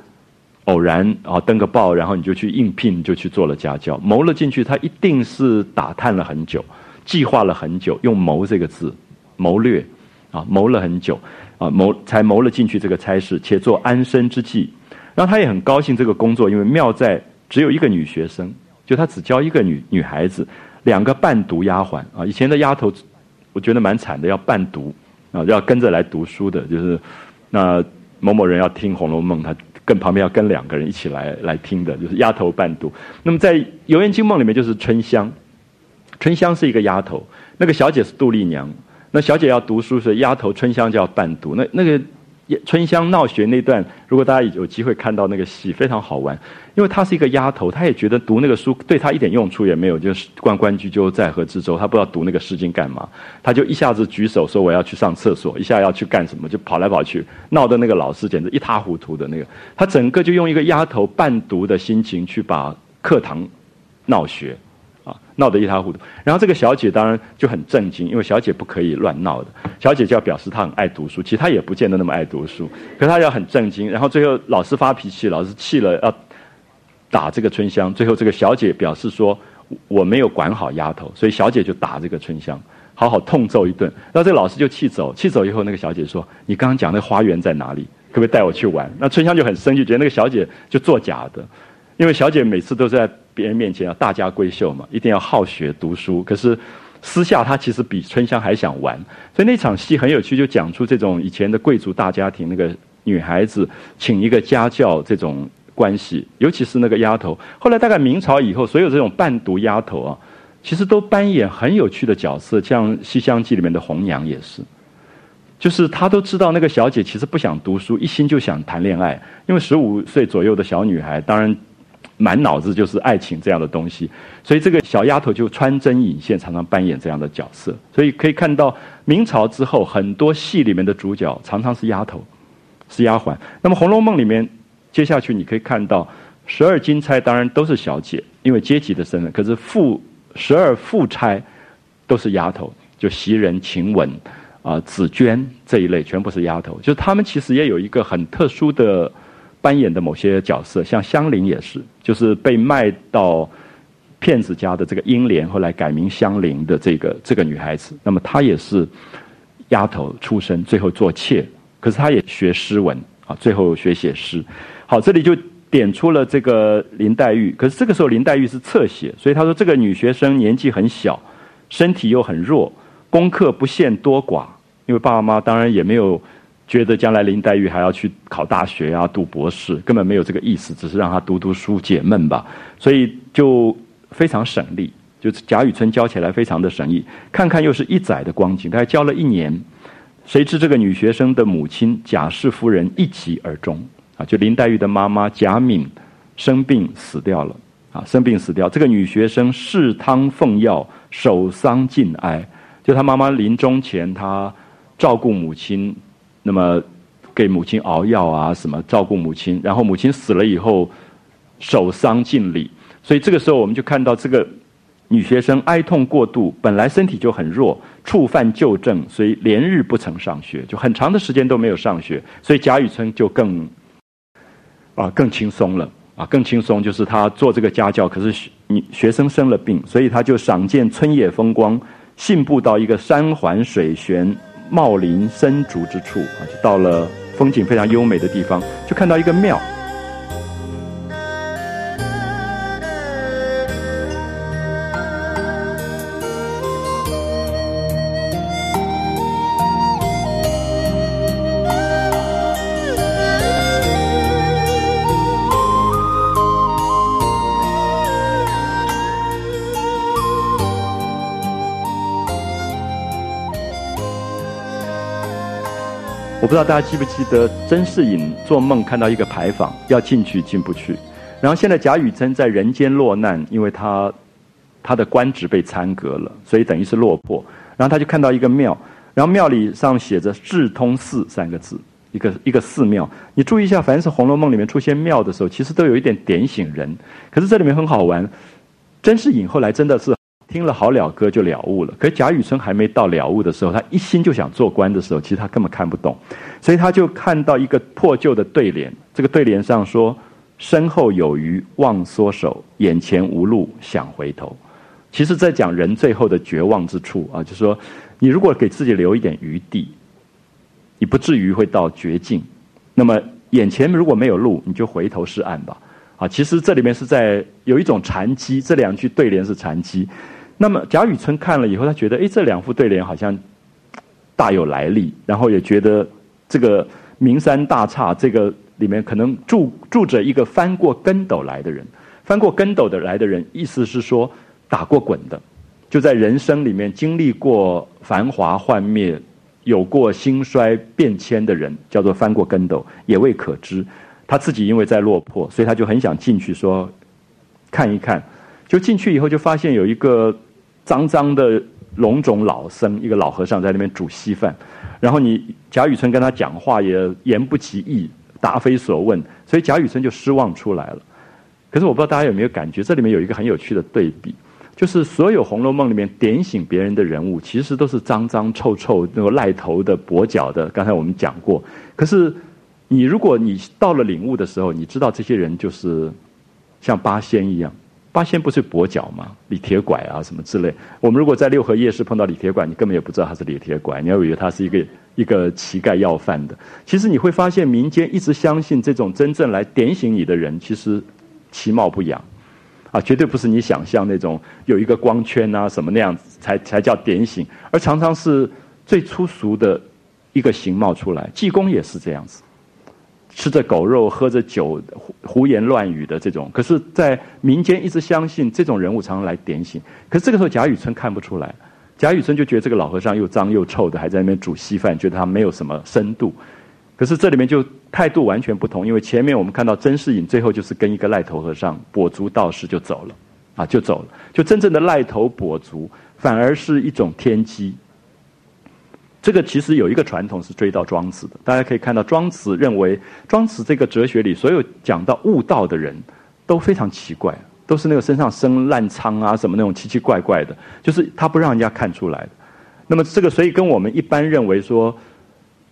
A: 偶然啊，登个报然后你就去应聘就去做了家教。谋了进去，他一定是打探了很久，计划了很久，用谋这个字，谋略啊，谋了很久啊，谋才谋了进去这个差事，且做安身之计。然后他也很高兴这个工作，因为妙在只有一个女学生。就他只教一个女女孩子，两个伴读丫鬟啊。以前的丫头，我觉得蛮惨的，要伴读啊，要跟着来读书的。就是那某某人要听《红楼梦》，他跟旁边要跟两个人一起来来听的，就是丫头伴读。那么在《游园惊梦》里面，就是春香，春香是一个丫头，那个小姐是杜丽娘。那小姐要读书，是丫头春香就要伴读。那那个。春香闹学那段，如果大家有机会看到那个戏，非常好玩。因为她是一个丫头，她也觉得读那个书对她一点用处也没有，就是关关雎鸠，在河之洲，她不知道读那个诗经干嘛。她就一下子举手说我要去上厕所，一下要去干什么，就跑来跑去，闹得那个老师简直一塌糊涂的那个。她整个就用一个丫头伴读的心情去把课堂闹学。闹得一塌糊涂，然后这个小姐当然就很震惊，因为小姐不可以乱闹的。小姐就要表示她很爱读书，其实她也不见得那么爱读书，可她要很震惊。然后最后老师发脾气，老师气了要打这个春香。最后这个小姐表示说：“我没有管好丫头，所以小姐就打这个春香，好好痛揍一顿。”那这个老师就气走，气走以后，那个小姐说：“你刚刚讲那花园在哪里？可不可以带我去玩？”那春香就很生气，觉得那个小姐就作假的。因为小姐每次都是在别人面前要大家闺秀嘛，一定要好学读书。可是私下她其实比春香还想玩，所以那场戏很有趣，就讲出这种以前的贵族大家庭那个女孩子请一个家教这种关系，尤其是那个丫头。后来大概明朝以后，所有这种伴读丫头啊，其实都扮演很有趣的角色，像《西厢记》里面的红娘也是，就是她都知道那个小姐其实不想读书，一心就想谈恋爱，因为十五岁左右的小女孩，当然满脑子就是爱情这样的东西，所以这个小丫头就穿针引线，常常扮演这样的角色。所以可以看到明朝之后很多戏里面的主角常常是丫头，是丫鬟。那么《红楼梦》里面接下去你可以看到十二金钗，当然都是小姐，因为阶级的身份，可是富。十二富钗都是丫头，就袭人、晴雯、啊紫娟这一类，全部是丫头。就是他们其实也有一个很特殊的扮演的某些角色，像香菱也是，就是被卖到骗子家的这个英莲，后来改名香菱的这个这个女孩子。那么她也是丫头出身，最后做妾，可是她也学诗文啊，最后学写诗。好，这里就。点出了这个林黛玉，可是这个时候林黛玉是侧写，所以他说这个女学生年纪很小，身体又很弱，功课不限多寡，因为爸爸妈妈当然也没有觉得将来林黛玉还要去考大学啊、读博士，根本没有这个意思，只是让她读读书解闷吧，所以就非常省力，就是贾雨村教起来非常的省力。看看又是一载的光景，大概教了一年，谁知这个女学生的母亲贾氏夫人一疾而终啊。就林黛玉的妈妈贾敏生病死掉了，啊，生病死掉。这个女学生侍汤奉药，守丧尽哀。就她妈妈临终前，她照顾母亲，那么给母亲熬药啊，什么照顾母亲。然后母亲死了以后，守丧尽礼。所以这个时候，我们就看到这个女学生哀痛过度，本来身体就很弱，触犯旧症，所以连日不曾上学，就很长的时间都没有上学。所以贾雨村就更。啊，更轻松了啊，更轻松就是他做这个家教，可是学学生生了病，所以他就赏见春野风光，信步到一个山环水悬、茂林深竹之处啊，就到了风景非常优美的地方，就看到一个庙。不知道大家记不记得，甄士隐做梦看到一个牌坊，要进去进不去。然后现在贾雨村在人间落难，因为他他的官职被参革了，所以等于是落魄。然后他就看到一个庙，然后庙里上写着“智通寺”三个字，一个一个寺庙。你注意一下，凡是《红楼梦》里面出现庙的时候，其实都有一点点醒人。可是这里面很好玩，甄士隐后来真的是。听了好了歌就了悟了，可贾雨村还没到了悟的时候，他一心就想做官的时候，其实他根本看不懂，所以他就看到一个破旧的对联，这个对联上说：“身后有余忘缩手，眼前无路想回头。”其实，在讲人最后的绝望之处啊，就是说，你如果给自己留一点余地，你不至于会到绝境。那么，眼前如果没有路，你就回头是岸吧。啊，其实这里面是在有一种禅机，这两句对联是禅机。那么贾雨村看了以后，他觉得，哎，这两副对联好像大有来历，然后也觉得这个名山大刹这个里面可能住住着一个翻过跟斗来的人，翻过跟斗的来的人，意思是说打过滚的，就在人生里面经历过繁华幻灭，有过兴衰变迁的人，叫做翻过跟斗，也未可知。他自己因为在落魄，所以他就很想进去说看一看，就进去以后就发现有一个。脏脏的龙种老僧，一个老和尚在那边煮稀饭，然后你贾雨村跟他讲话也言不及义，答非所问，所以贾雨村就失望出来了。可是我不知道大家有没有感觉，这里面有一个很有趣的对比，就是所有《红楼梦》里面点醒别人的人物，其实都是脏脏臭臭、那个赖头的、跛脚的。刚才我们讲过，可是你如果你到了领悟的时候，你知道这些人就是像八仙一样。八仙不是跛脚吗？李铁拐啊，什么之类。我们如果在六合夜市碰到李铁拐，你根本也不知道他是李铁拐，你要以为他是一个一个乞丐要饭的。其实你会发现，民间一直相信这种真正来点醒你的人，其实其貌不扬，啊，绝对不是你想象那种有一个光圈啊什么那样子才才叫点醒，而常常是最粗俗的一个形貌出来。济公也是这样子。吃着狗肉、喝着酒、胡胡言乱语的这种。可是，在民间一直相信这种人物常常来点醒。可是这个时候，贾雨村看不出来。贾雨村就觉得这个老和尚又脏又臭的，还在那边煮稀饭，觉得他没有什么深度。可是这里面就态度完全不同，因为前面我们看到甄士隐最后就是跟一个赖头和尚跛足道士就走了，啊，就走了。就真正的赖头跛足，反而是一种天机。这个其实有一个传统是追到庄子的，大家可以看到庄子认为，庄子这个哲学里所有讲到悟道的人都非常奇怪。都是那个身上生烂疮啊，什么那种奇奇怪怪的，就是他不让人家看出来的。那么这个，所以跟我们一般认为说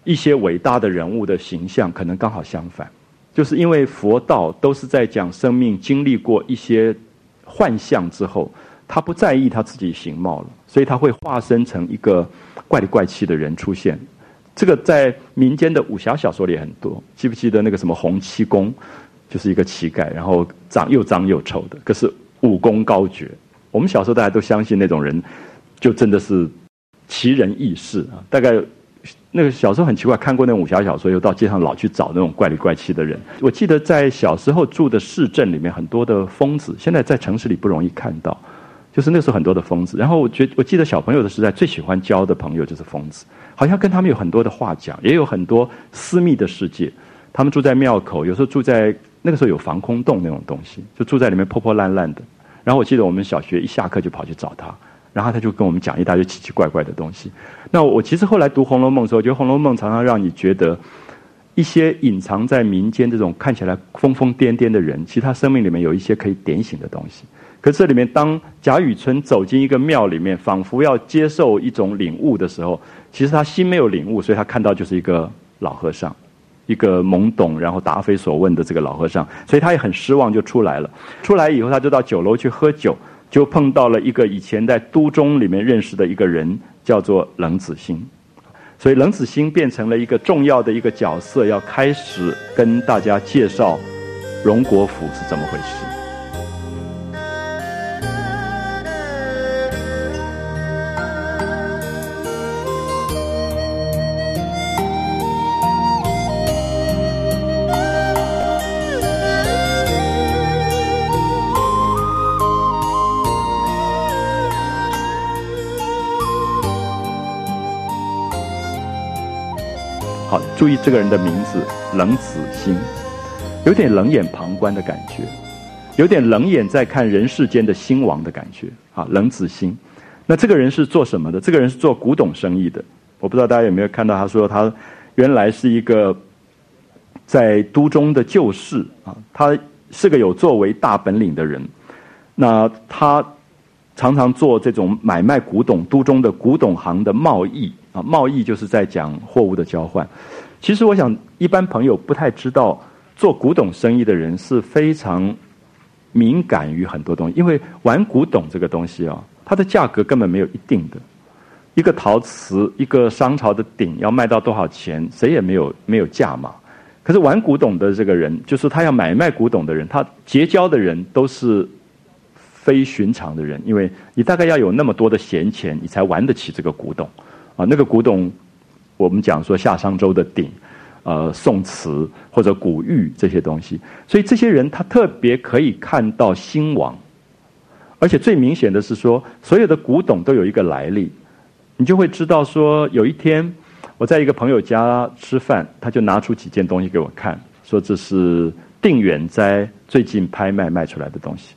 A: 一些伟大的人物的形象，可能刚好相反。就是因为佛道都是在讲生命经历过一些幻象之后，他不在意他自己形貌了，所以他会化身成一个怪里怪气的人出现。这个在民间的武侠小说里很多，记不记得那个什么洪七公？就是一个乞丐，然后长又脏又丑的，可是武功高绝。我们小时候大家都相信那种人，就真的是奇人异事啊。大概那个小时候很奇怪，看过那武侠小说，又到街上老去找那种怪里怪气的人。我记得在小时候住的市镇里面，很多的疯子，现在在城市里不容易看到。就是那时候很多的疯子，然后我觉我记得小朋友的时代最喜欢交的朋友就是疯子，好像跟他们有很多的话讲，也有很多私密的世界。他们住在庙口，有时候住在。那个时候有防空洞那种东西，就住在里面破破烂烂的。然后我记得我们小学一下课就跑去找他，然后他就跟我们讲一大堆奇奇怪怪的东西。那我其实后来读《红楼梦》的时候，觉得《红楼梦》常常让你觉得一些隐藏在民间这种看起来疯疯癫癫的人，其实他生命里面有一些可以点醒的东西。可这里面，当贾雨村走进一个庙里面，仿佛要接受一种领悟的时候，其实他心没有领悟，所以他看到就是一个老和尚。一个懵懂，然后答非所问的这个老和尚，所以他也很失望，就出来了。出来以后，他就到酒楼去喝酒，就碰到了一个以前在都中里面认识的一个人，叫做冷子兴。所以冷子兴变成了一个重要的一个角色，要开始跟大家介绍荣国府是怎么回事。注意这个人的名字冷子兴，有点冷眼旁观的感觉，有点冷眼在看人世间的兴亡的感觉。啊，冷子兴，那这个人是做什么的？这个人是做古董生意的。我不知道大家有没有看到，他说他原来是一个在都中的旧士啊，他是个有作为大本领的人。那他常常做这种买卖古董，都中的古董行的贸易啊，贸易就是在讲货物的交换。其实我想，一般朋友不太知道，做古董生意的人是非常敏感于很多东西。因为玩古董这个东西啊，它的价格根本没有一定的。一个陶瓷，一个商朝的鼎要卖到多少钱，谁也没有没有价码。可是玩古董的这个人，就是他要买卖古董的人，他结交的人都是非寻常的人，因为你大概要有那么多的闲钱，你才玩得起这个古董啊。那个古董。我们讲说夏商周的鼎，呃，宋瓷或者古玉这些东西，所以这些人他特别可以看到兴亡，而且最明显的是说，所有的古董都有一个来历，你就会知道说，有一天我在一个朋友家吃饭，他就拿出几件东西给我看，说这是定远斋最近拍卖卖出来的东西。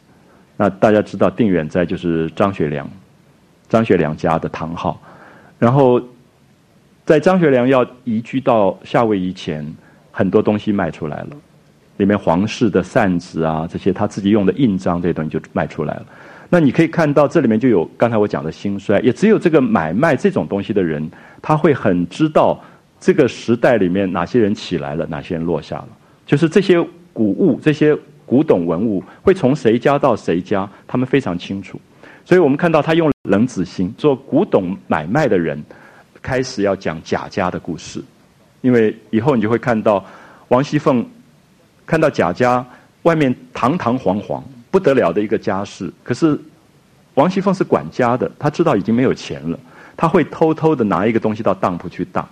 A: 那大家知道定远斋就是张学良，张学良家的堂号，然后。在张学良要移居到夏威夷前，很多东西卖出来了，里面皇室的扇子啊，这些他自己用的印章这些东西就卖出来了。那你可以看到这里面就有刚才我讲的兴衰，也只有这个买卖这种东西的人，他会很知道这个时代里面哪些人起来了，哪些人落下了。就是这些古物、这些古董文物会从谁家到谁家，他们非常清楚。所以我们看到他用冷子兴做古董买卖的人。开始要讲贾家的故事，因为以后你就会看到王熙凤看到贾家外面堂堂皇皇不得了的一个家世，可是王熙凤是管家的，她知道已经没有钱了，她会偷偷的拿一个东西到当铺去当，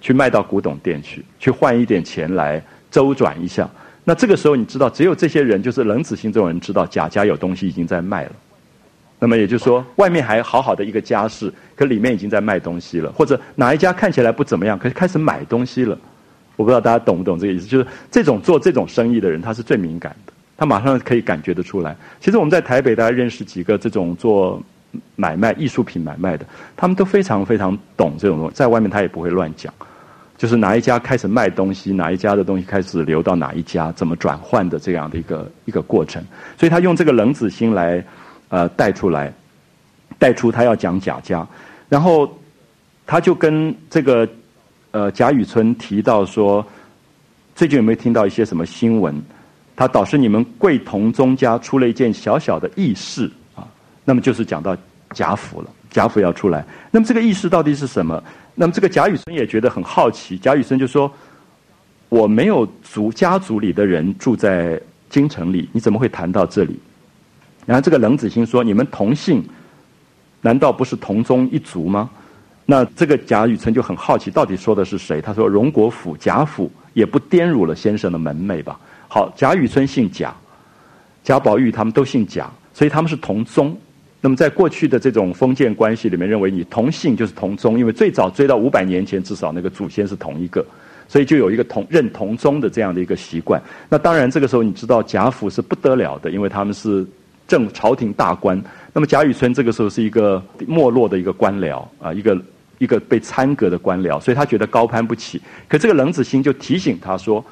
A: 去卖到古董店去，去换一点钱来周转一下。那这个时候你知道，只有这些人，就是冷子兴这种人知道贾家有东西已经在卖了。那么也就是说，外面还好好的一个家事，可里面已经在卖东西了，或者哪一家看起来不怎么样，可是开始买东西了。我不知道大家懂不懂这个意思？就是这种做这种生意的人，他是最敏感的，他马上可以感觉得出来。其实我们在台北，大家认识几个这种做买卖艺术品买卖的，他们都非常非常懂这种东西，在外面他也不会乱讲。就是哪一家开始卖东西，哪一家的东西开始流到哪一家，怎么转换的这样的一个一个过程。所以他用这个冷子心来。呃，带出来，带出他要讲贾家，然后他就跟这个呃贾雨村提到说，最近有没有听到一些什么新闻？他导师你们贵同宗家出了一件小小的异事啊，那么就是讲到贾府了，贾府要出来。那么这个异事到底是什么？那么这个贾雨村也觉得很好奇，贾雨村就说：“我没有族家族里的人住在京城里，你怎么会谈到这里？”然后这个冷子兴说：“你们同姓，难道不是同宗一族吗？”那这个贾雨村就很好奇，到底说的是谁？他说：“荣国府贾府也不颠辱了先生的门楣吧？”好，贾雨村姓贾，贾宝玉他们都姓贾，所以他们是同宗。那么在过去的这种封建关系里面，认为你同姓就是同宗，因为最早追到五百年前，至少那个祖先是同一个，所以就有一个同认同宗的这样的一个习惯。那当然，这个时候你知道贾府是不得了的，因为他们是。正朝廷大官，那么贾雨村这个时候是一个没落的一个官僚啊，一个一个被参革的官僚，所以他觉得高攀不起。可这个冷子兴就提醒他说：“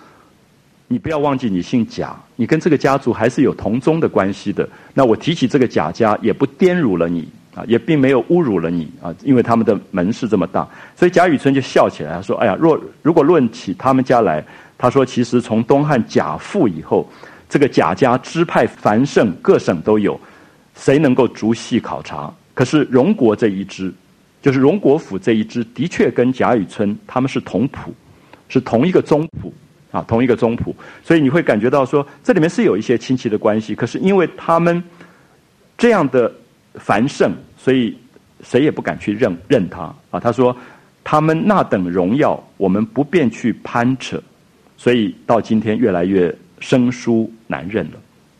A: 你不要忘记，你姓贾，你跟这个家族还是有同宗的关系的。那我提起这个贾家，也不玷辱了你啊，也并没有侮辱了你啊，因为他们的门市这么大。”所以贾雨村就笑起来，他说：“哎呀，若如果论起他们家来，他说其实从东汉贾父以后。”这个贾家支派繁盛，各省都有，谁能够逐细考察？可是荣国这一支，就是荣国府这一支，的确跟贾雨村他们是同谱，是同一个宗谱啊，同一个宗谱。所以你会感觉到说，这里面是有一些亲戚的关系。可是因为他们这样的繁盛，所以谁也不敢去认认他啊。他说，他们那等荣耀，我们不便去攀扯，所以到今天越来越。生疏难认了，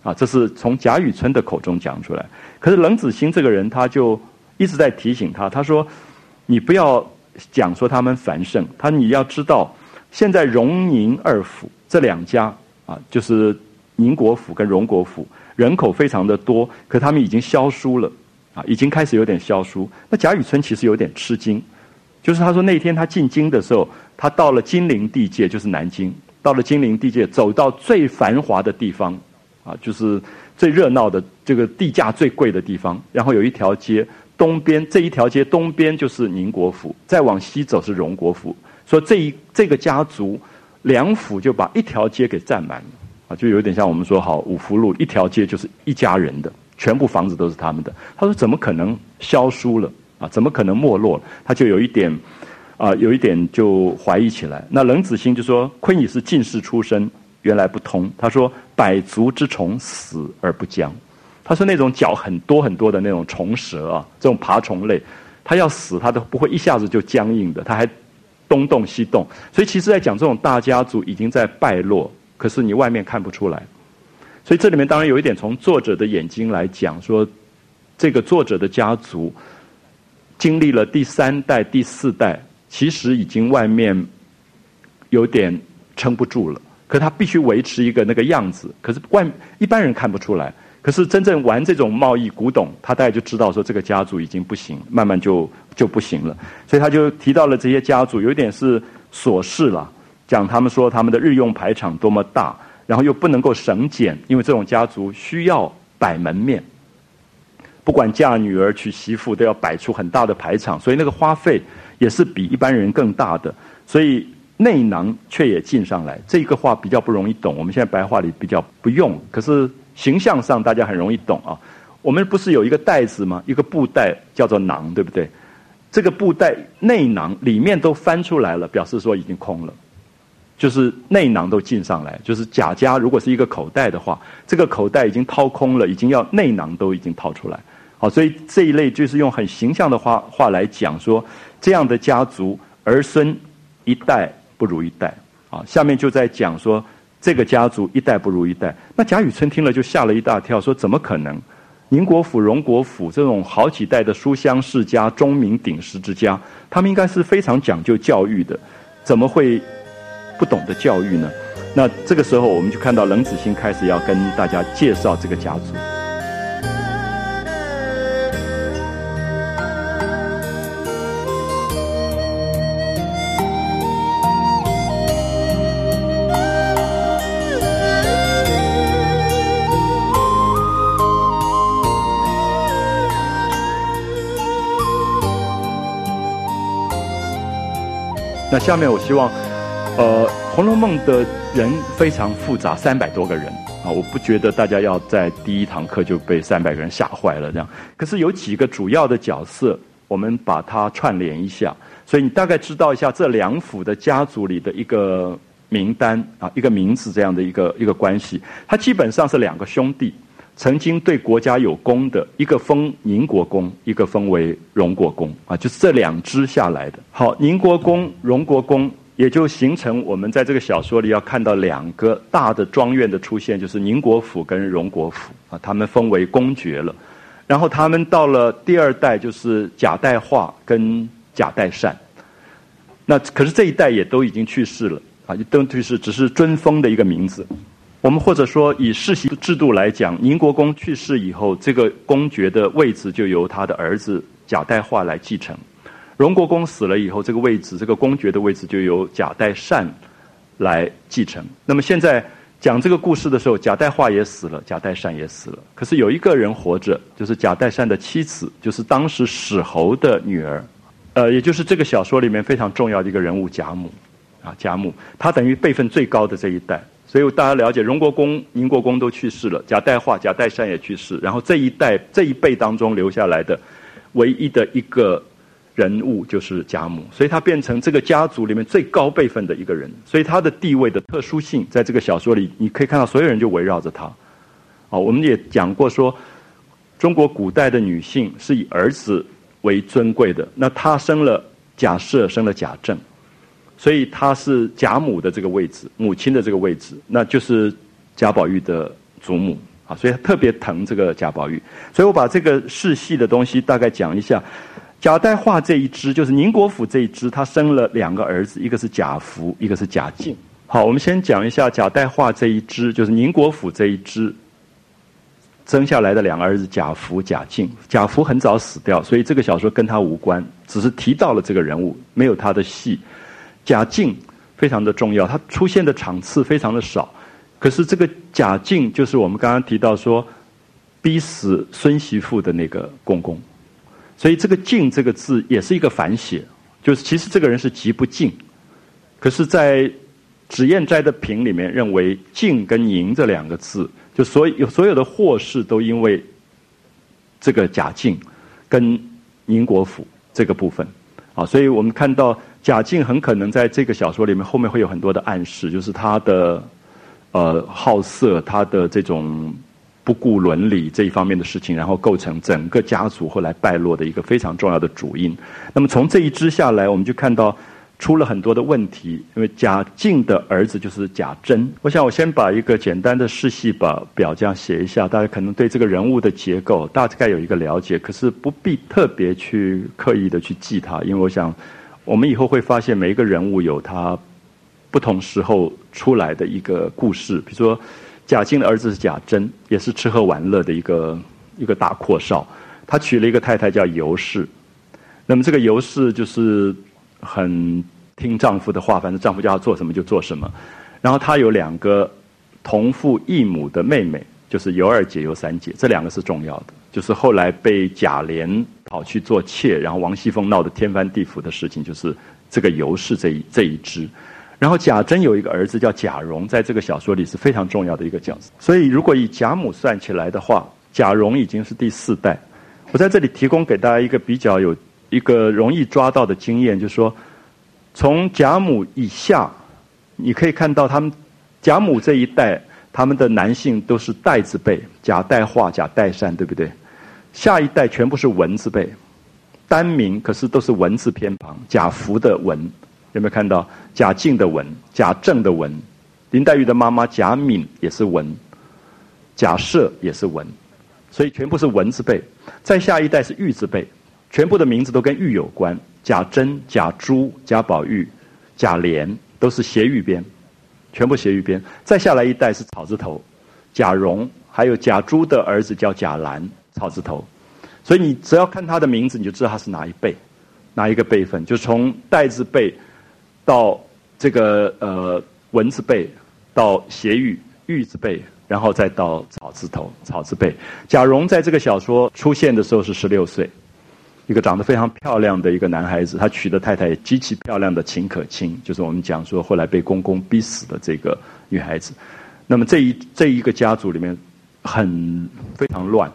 A: 啊，这是从贾雨村的口中讲出来。可是冷子兴这个人，他就一直在提醒他，他说：“你不要讲说他们繁盛，他你要知道，现在荣宁二府这两家啊，就是宁国府跟荣国府，人口非常的多，可他们已经消疏了，啊，已经开始有点消疏。那贾雨村其实有点吃惊，就是他说那天他进京的时候，他到了金陵地界，就是南京。”到了金陵地界，走到最繁华的地方，啊，就是最热闹的这个地价最贵的地方。然后有一条街，东边这一条街东边就是宁国府，再往西走是荣国府。说这一这个家族两府就把一条街给占满了，啊，就有点像我们说好五福路一条街就是一家人的，全部房子都是他们的。他说怎么可能消疏了啊？怎么可能没落了？他就有一点。啊，有一点就怀疑起来。那冷子兴就说：“亏你是进士出身，原来不通。”他说：“百足之虫，死而不僵。”他说：“那种脚很多很多的那种虫蛇啊，这种爬虫类，它要死，它都不会一下子就僵硬的，它还东动西动。所以，其实在讲这种大家族已经在败落，可是你外面看不出来。所以这里面当然有一点从作者的眼睛来讲，说这个作者的家族经历了第三代、第四代。其实已经外面有点撑不住了，可他必须维持一个那个样子。可是外一般人看不出来，可是真正玩这种贸易古董，他大概就知道说这个家族已经不行，慢慢就就不行了。所以他就提到了这些家族，有点是琐事了，讲他们说他们的日用排场多么大，然后又不能够省俭，因为这种家族需要摆门面，不管嫁女儿娶媳妇都要摆出很大的排场，所以那个花费。也是比一般人更大的，所以内囊却也进上来。这个话比较不容易懂，我们现在白话里比较不用，可是形象上大家很容易懂啊。我们不是有一个袋子吗？一个布袋叫做囊，对不对？这个布袋内囊里面都翻出来了，表示说已经空了，就是内囊都进上来。就是贾家如果是一个口袋的话，这个口袋已经掏空了，已经要内囊都已经掏出来。好，所以这一类就是用很形象的话话来讲说。这样的家族儿孙一代不如一代啊！下面就在讲说这个家族一代不如一代。那贾雨村听了就吓了一大跳，说怎么可能？宁国府、荣国府这种好几代的书香世家、钟鸣鼎食之家，他们应该是非常讲究教育的，怎么会不懂得教育呢？那这个时候，我们就看到冷子兴开始要跟大家介绍这个家族。那下面我希望，呃，《红楼梦》的人非常复杂，三百多个人啊，我不觉得大家要在第一堂课就被三百个人吓坏了这样。可是有几个主要的角色，我们把它串联一下，所以你大概知道一下这两府的家族里的一个名单啊，一个名字这样的一个一个关系。它基本上是两个兄弟。曾经对国家有功的一个封宁国公，一个封为荣国公啊，就是这两支下来的。好，宁国公、荣国公，也就形成我们在这个小说里要看到两个大的庄院的出现，就是宁国府跟荣国府啊，他们封为公爵了。然后他们到了第二代，就是贾代化跟贾代善。那可是这一代也都已经去世了啊，都去世，只是尊封的一个名字。我们或者说以世袭制度来讲，宁国公去世以后，这个公爵的位置就由他的儿子贾代化来继承；荣国公死了以后，这个位置，这个公爵的位置就由贾代善来继承。那么现在讲这个故事的时候，贾代化也死了，贾代善也死了。可是有一个人活着，就是贾代善的妻子，就是当时史侯的女儿，呃，也就是这个小说里面非常重要的一个人物贾母，啊，贾母，她等于辈分最高的这一代。所以大家了解，荣国公、宁国公都去世了，贾代化、贾代善也去世，然后这一代这一辈当中留下来的唯一的一个人物就是贾母，所以他变成这个家族里面最高辈分的一个人，所以他的地位的特殊性，在这个小说里你可以看到，所有人就围绕着他。哦，我们也讲过说，中国古代的女性是以儿子为尊贵的，那她生了贾赦，生了贾政。所以他是贾母的这个位置，母亲的这个位置，那就是贾宝玉的祖母啊，所以他特别疼这个贾宝玉。所以我把这个世系的东西大概讲一下。贾代化这一支就是宁国府这一支，他生了两个儿子，一个是贾福，一个是贾敬。好，我们先讲一下贾代化这一支，就是宁国府这一支生下来的两个儿子贾福、贾敬。贾福很早死掉，所以这个小说跟他无关，只是提到了这个人物，没有他的戏。贾敬非常的重要，他出现的场次非常的少，可是这个贾敬就是我们刚刚提到说逼死孙媳妇的那个公公，所以这个“敬”这个字也是一个反写，就是其实这个人是极不敬，可是，在脂砚斋的评里面认为“敬”跟“宁”这两个字，就所有所有的祸事都因为这个贾敬跟宁国府这个部分。啊，所以我们看到。贾敬很可能在这个小说里面后面会有很多的暗示，就是他的呃好色，他的这种不顾伦理这一方面的事情，然后构成整个家族后来败落的一个非常重要的主因。那么从这一支下来，我们就看到出了很多的问题，因为贾敬的儿子就是贾珍。我想我先把一个简单的世系把表这样写一下，大家可能对这个人物的结构大概有一个了解，可是不必特别去刻意的去记他，因为我想。我们以后会发现，每一个人物有他不同时候出来的一个故事。比如说，贾敬的儿子是贾珍，也是吃喝玩乐的一个一个大阔少。他娶了一个太太叫尤氏，那么这个尤氏就是很听丈夫的话，反正丈夫叫她做什么就做什么。然后他有两个同父异母的妹妹，就是尤二姐、尤三姐，这两个是重要的。就是后来被贾琏跑去做妾，然后王熙凤闹得天翻地覆的事情，就是这个尤氏这一这一支。然后贾珍有一个儿子叫贾蓉，在这个小说里是非常重要的一个角色。所以如果以贾母算起来的话，贾蓉已经是第四代。我在这里提供给大家一个比较有一个容易抓到的经验，就是说，从贾母以下，你可以看到他们贾母这一代，他们的男性都是代字辈，贾代化、贾代善，对不对？下一代全部是文字辈，单名可是都是文字偏旁。贾福的文有没有看到？贾敬的文，贾政的文，林黛玉的妈妈贾敏也是文，贾赦也是文，所以全部是文字辈。再下一代是玉字辈，全部的名字都跟玉有关。贾珍、贾珠、贾宝玉、贾琏都是斜玉边，全部斜玉边。再下来一代是草字头，贾蓉，还有贾珠的儿子叫贾兰，草字头。所以你只要看他的名字，你就知道他是哪一辈，哪一个辈分，就从代字辈到这个呃文字辈，到斜玉玉字辈，然后再到草字头草字辈。贾蓉在这个小说出现的时候是十六岁。一个长得非常漂亮的一个男孩子，他娶的太太极其漂亮的秦可卿，就是我们讲说后来被公公逼死的这个女孩子。那么这一这一个家族里面很非常乱。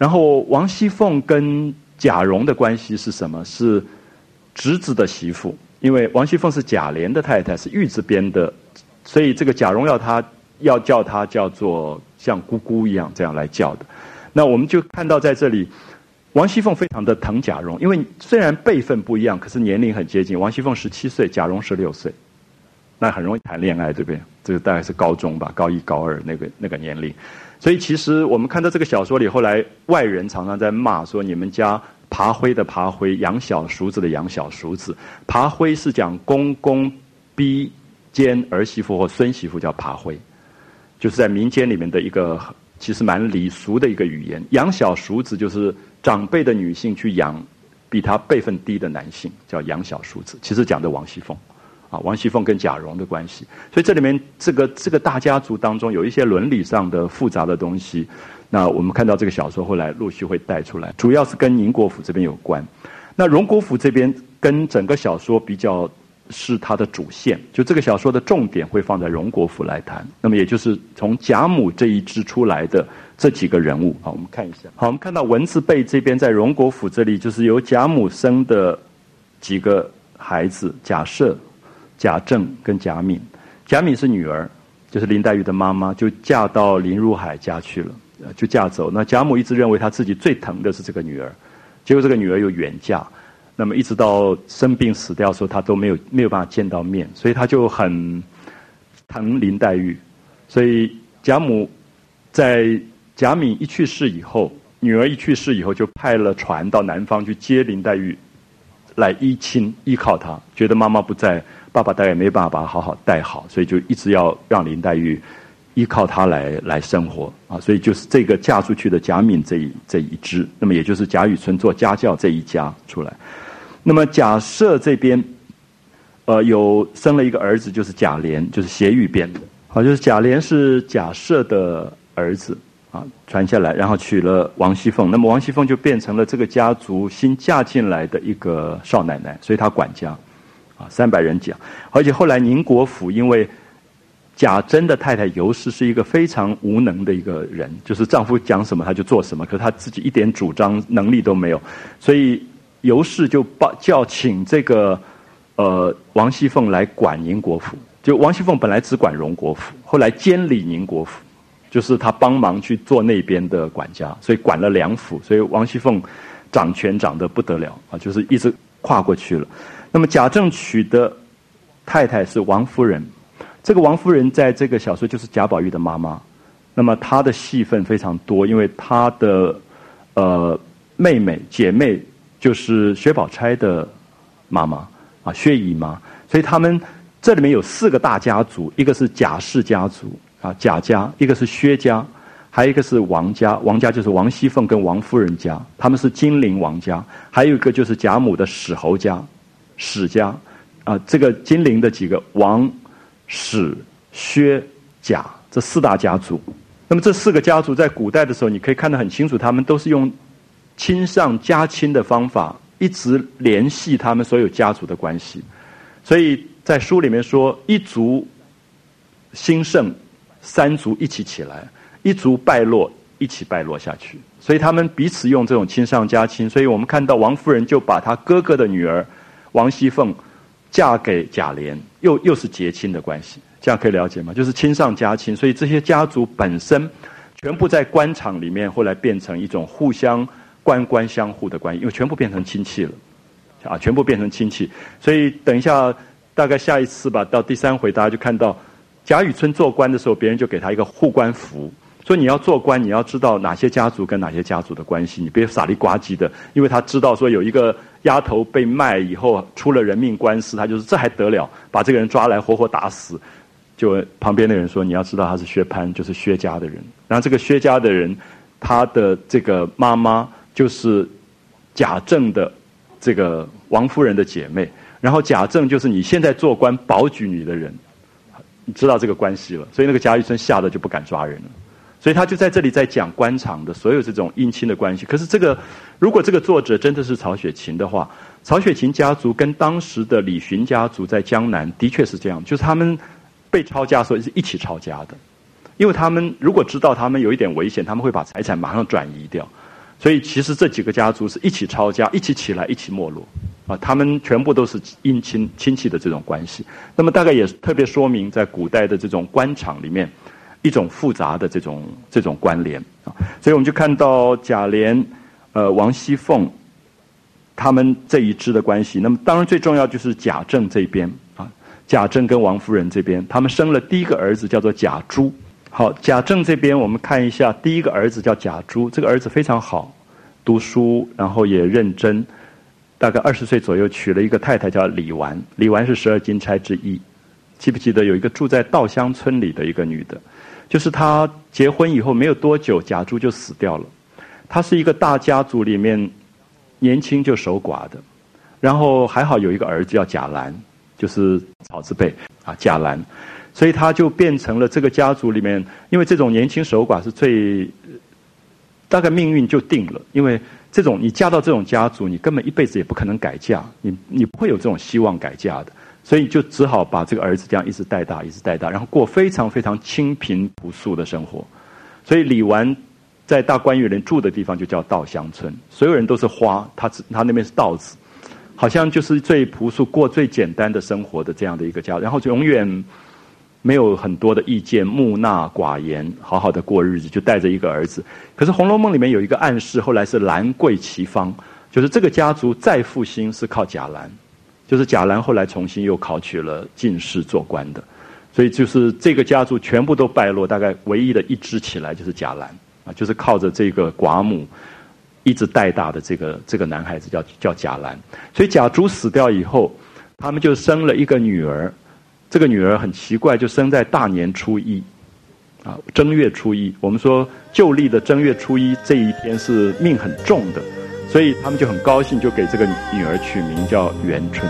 A: 然后王熙凤跟贾蓉的关系是什么？是侄子的媳妇，因为王熙凤是贾琏的太太，是玉字边的，所以这个贾蓉要他要叫他叫做像姑姑一样这样来叫的。那我们就看到在这里。王熙凤非常的疼贾蓉，因为虽然辈分不一样，可是年龄很接近。王熙凤十七岁，贾蓉十六岁，那很容易谈恋爱，对不对？这个大概是高中吧，高一、高二那个那个年龄。所以其实我们看到这个小说里，后来外人常常在骂说：“你们家爬灰的爬灰，养小叔子的养小叔子。”爬灰是讲公公逼奸儿媳妇或孙媳妇叫爬灰，就是在民间里面的一个其实蛮礼俗的一个语言。养小叔子就是。长辈的女性去养比她辈分低的男性，叫养小叔子。其实讲的王熙凤，啊，王熙凤跟贾蓉的关系。所以这里面这个这个大家族当中有一些伦理上的复杂的东西。那我们看到这个小说后来陆续会带出来，主要是跟宁国府这边有关。那荣国府这边跟整个小说比较。是它的主线，就这个小说的重点会放在荣国府来谈。那么也就是从贾母这一支出来的这几个人物，好，我们看一下。好，我们看到文字辈这边在荣国府这里，就是由贾母生的几个孩子：贾赦、贾政跟贾敏。贾敏是女儿，就是林黛玉的妈妈，就嫁到林如海家去了，就嫁走。那贾母一直认为她自己最疼的是这个女儿，结果这个女儿又远嫁。那么一直到生病死掉的时候，她都没有没有办法见到面，所以她就很疼林黛玉。所以贾母在贾敏一去世以后，女儿一去世以后，就派了船到南方去接林黛玉来依亲依靠她。觉得妈妈不在，爸爸大概没办法把她好好带好，所以就一直要让林黛玉依靠她来来生活啊。所以就是这个嫁出去的贾敏这一这一支，那么也就是贾雨村做家教这一家出来。那么贾赦这边，呃，有生了一个儿子，就是贾琏，就是斜玉编的，好，就是贾琏是贾赦的儿子啊，传下来，然后娶了王熙凤，那么王熙凤就变成了这个家族新嫁进来的一个少奶奶，所以她管家，啊，三百人讲，而且后来宁国府因为贾珍的太太尤氏是一个非常无能的一个人，就是丈夫讲什么她就做什么，可是她自己一点主张能力都没有，所以。尤氏就报叫请这个呃王熙凤来管宁国府。就王熙凤本来只管荣国府，后来监理宁国府，就是她帮忙去做那边的管家，所以管了两府。所以王熙凤掌权掌得不得了啊，就是一直跨过去了。那么贾政娶的太太是王夫人，这个王夫人在这个小说就是贾宝玉的妈妈。那么她的戏份非常多，因为她的呃妹妹姐妹。就是薛宝钗的妈妈啊，薛姨妈。所以他们这里面有四个大家族，一个是贾氏家族啊，贾家；一个是薛家，还有一个是王家。王家就是王熙凤跟王夫人家，他们是金陵王家；还有一个就是贾母的史侯家，史家啊。这个金陵的几个王、史、薛、贾这四大家族。那么这四个家族在古代的时候，你可以看得很清楚，他们都是用。亲上加亲的方法，一直联系他们所有家族的关系，所以在书里面说，一族兴盛，三族一起起来；一族败落，一起败落下去。所以他们彼此用这种亲上加亲。所以我们看到王夫人就把她哥哥的女儿王熙凤嫁给贾琏，又又是结亲的关系。这样可以了解吗？就是亲上加亲。所以这些家族本身全部在官场里面，后来变成一种互相。官官相护的关系，因为全部变成亲戚了，啊，全部变成亲戚，所以等一下，大概下一次吧，到第三回，大家就看到贾雨村做官的时候，别人就给他一个护官符，说你要做官，你要知道哪些家族跟哪些家族的关系，你别傻里呱唧的，因为他知道说有一个丫头被卖以后出了人命官司，他就是这还得了，把这个人抓来活活打死。就旁边的人说，你要知道他是薛蟠，就是薛家的人。然后这个薛家的人，他的这个妈妈就是贾政的这个王夫人的姐妹。然后贾政就是你现在做官保举你的人，你知道这个关系了，所以那个贾雨村吓得就不敢抓人了。所以他就在这里在讲官场的所有这种姻亲的关系。可是这个，如果这个作者真的是曹雪芹的话，曹雪芹家族跟当时的李寻家族在江南的确是这样，就是他们被抄家时候是一起抄家的，因为他们如果知道他们有一点危险，他们会把财产马上转移掉。所以其实这几个家族是一起抄家，一起起来，一起没落。啊，他们全部都是姻亲亲戚的这种关系，那么大概也特别说明在古代的这种官场里面一种复杂的这种这种关联啊，所以我们就看到贾琏、呃王熙凤他们这一支的关系。那么当然最重要就是贾政这边啊，贾政跟王夫人这边，他们生了第一个儿子叫做贾珠。好，贾政这边我们看一下，第一个儿子叫贾珠，这个儿子非常好，读书然后也认真。大概二十岁左右，娶了一个太太叫李纨。李纨是十二金钗之一。记不记得有一个住在稻香村里的一个女的？就是他结婚以后没有多久，贾珠就死掉了。他是一个大家族里面年轻就守寡的，然后还好有一个儿子叫贾兰，就是草字辈啊贾兰，所以他就变成了这个家族里面，因为这种年轻守寡是最大概命运就定了，因为。这种你嫁到这种家族，你根本一辈子也不可能改嫁，你你不会有这种希望改嫁的，所以就只好把这个儿子这样一直带大，一直带大，然后过非常非常清贫朴素的生活。所以李纨在大观园人住的地方就叫稻香村，所有人都是花，他他那边是稻子，好像就是最朴素、过最简单的生活的这样的一个家，然后就永远。没有很多的意见，木讷寡言，好好的过日子，就带着一个儿子。可是《红楼梦》里面有一个暗示，后来是兰桂齐芳，就是这个家族再复兴是靠贾兰，就是贾兰后来重新又考取了进士做官的，所以就是这个家族全部都败落，大概唯一的一支起来就是贾兰啊，就是靠着这个寡母一直带大的这个这个男孩子叫叫贾兰。所以贾珠死掉以后，他们就生了一个女儿。这个女儿很奇怪，就生在大年初一，啊，正月初一。我们说旧历的正月初一这一天是命很重的，所以他们就很高兴，就给这个女儿取名叫元春。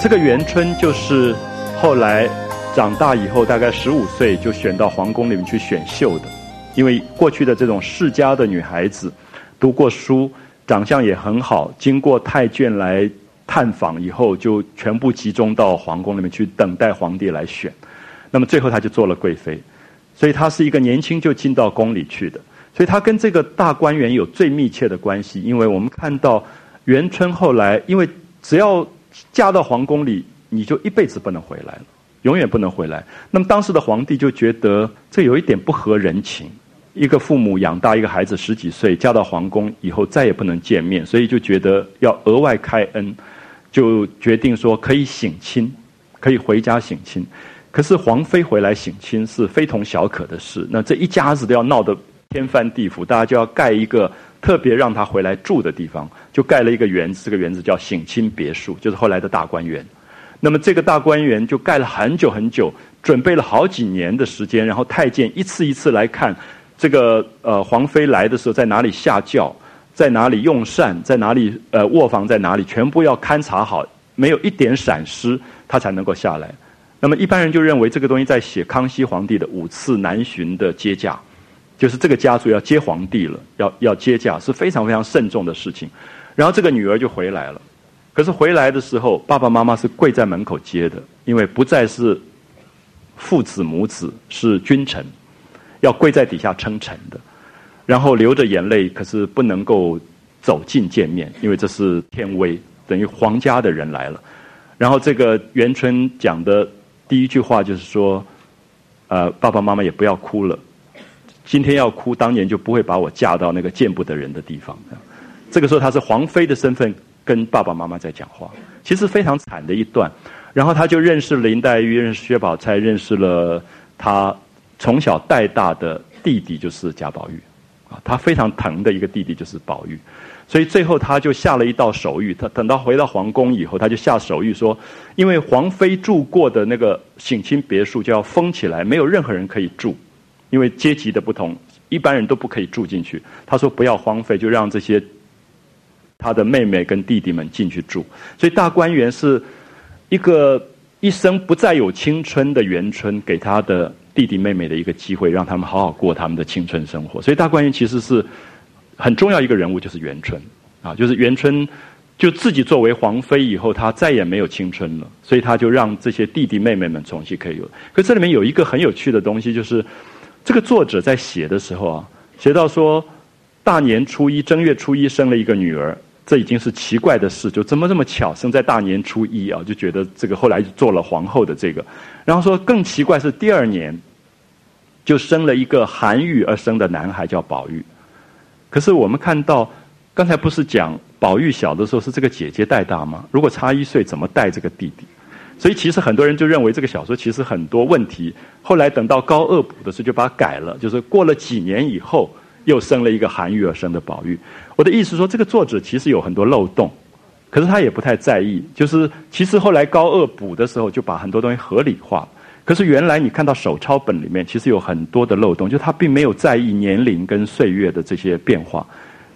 A: 这个元春就是后来长大以后，大概十五岁就选到皇宫里面去选秀的，因为过去的这种世家的女孩子，读过书，长相也很好，经过太监来探访以后，就全部集中到皇宫里面去等待皇帝来选。那么最后她就做了贵妃，所以她是一个年轻就进到宫里去的，所以她跟这个大观园有最密切的关系。因为我们看到元春后来，因为只要嫁到皇宫里，你就一辈子不能回来了，永远不能回来。那么当时的皇帝就觉得这有一点不合人情。一个父母养大一个孩子十几岁，嫁到皇宫以后再也不能见面，所以就觉得要额外开恩，就决定说可以省亲，可以回家省亲。可是皇妃回来省亲是非同小可的事，那这一家子都要闹得天翻地覆，大家就要盖一个。特别让他回来住的地方，就盖了一个园子，这个园子叫省亲别墅，就是后来的大观园。那么这个大观园就盖了很久很久，准备了好几年的时间，然后太监一次一次来看，这个呃皇妃来的时候在哪里下轿，在哪里用膳，在哪里呃卧房在哪里，全部要勘察好，没有一点闪失，他才能够下来。那么一般人就认为这个东西在写康熙皇帝的五次南巡的接驾。就是这个家族要接皇帝了，要要接驾是非常非常慎重的事情。然后这个女儿就回来了，可是回来的时候，爸爸妈妈是跪在门口接的，因为不再是父子母子，是君臣，要跪在底下称臣的。然后流着眼泪，可是不能够走近见面，因为这是天威，等于皇家的人来了。然后这个元春讲的第一句话就是说：“呃，爸爸妈妈也不要哭了，今天要哭，当年就不会把我嫁到那个见不得人的地方。”这个时候他是皇妃的身份跟爸爸妈妈在讲话，其实非常惨的一段。然后他就认识林黛玉，认识薛宝钗，认识了他从小带大的弟弟，就是贾宝玉。啊，他非常疼的一个弟弟就是宝玉，所以最后他就下了一道手谕。他等到回到皇宫以后，他就下手谕说，因为皇妃住过的那个省亲别墅就要封起来，没有任何人可以住，因为阶级的不同，一般人都不可以住进去。他说不要荒废，就让这些他的妹妹跟弟弟们进去住。所以大观园是一个一生不再有青春的元春给他的。弟弟妹妹的一个机会，让他们好好过他们的青春生活。所以大观园其实是很重要一个人物，就是元春啊，就是元春就自己作为皇妃以后，她再也没有青春了，所以她就让这些弟弟妹妹们重新可以有。可这里面有一个很有趣的东西，就是这个作者在写的时候啊，写到说大年初一正月初一生了一个女儿，这已经是奇怪的事，就怎么这么巧生在大年初一啊？就觉得这个后来做了皇后的这个，然后说更奇怪是第二年。就生了一个韩愈而生的男孩叫宝玉，可是我们看到刚才不是讲宝玉小的时候是这个姐姐带大吗？如果差一岁怎么带这个弟弟？所以其实很多人就认为这个小说其实很多问题。后来等到高恶补的时候就把它改了，就是过了几年以后又生了一个韩愈而生的宝玉。我的意思说，这个作者其实有很多漏洞，可是他也不太在意。就是其实后来高恶补的时候就把很多东西合理化。可是原来你看到手抄本里面，其实有很多的漏洞，就他并没有在意年龄跟岁月的这些变化。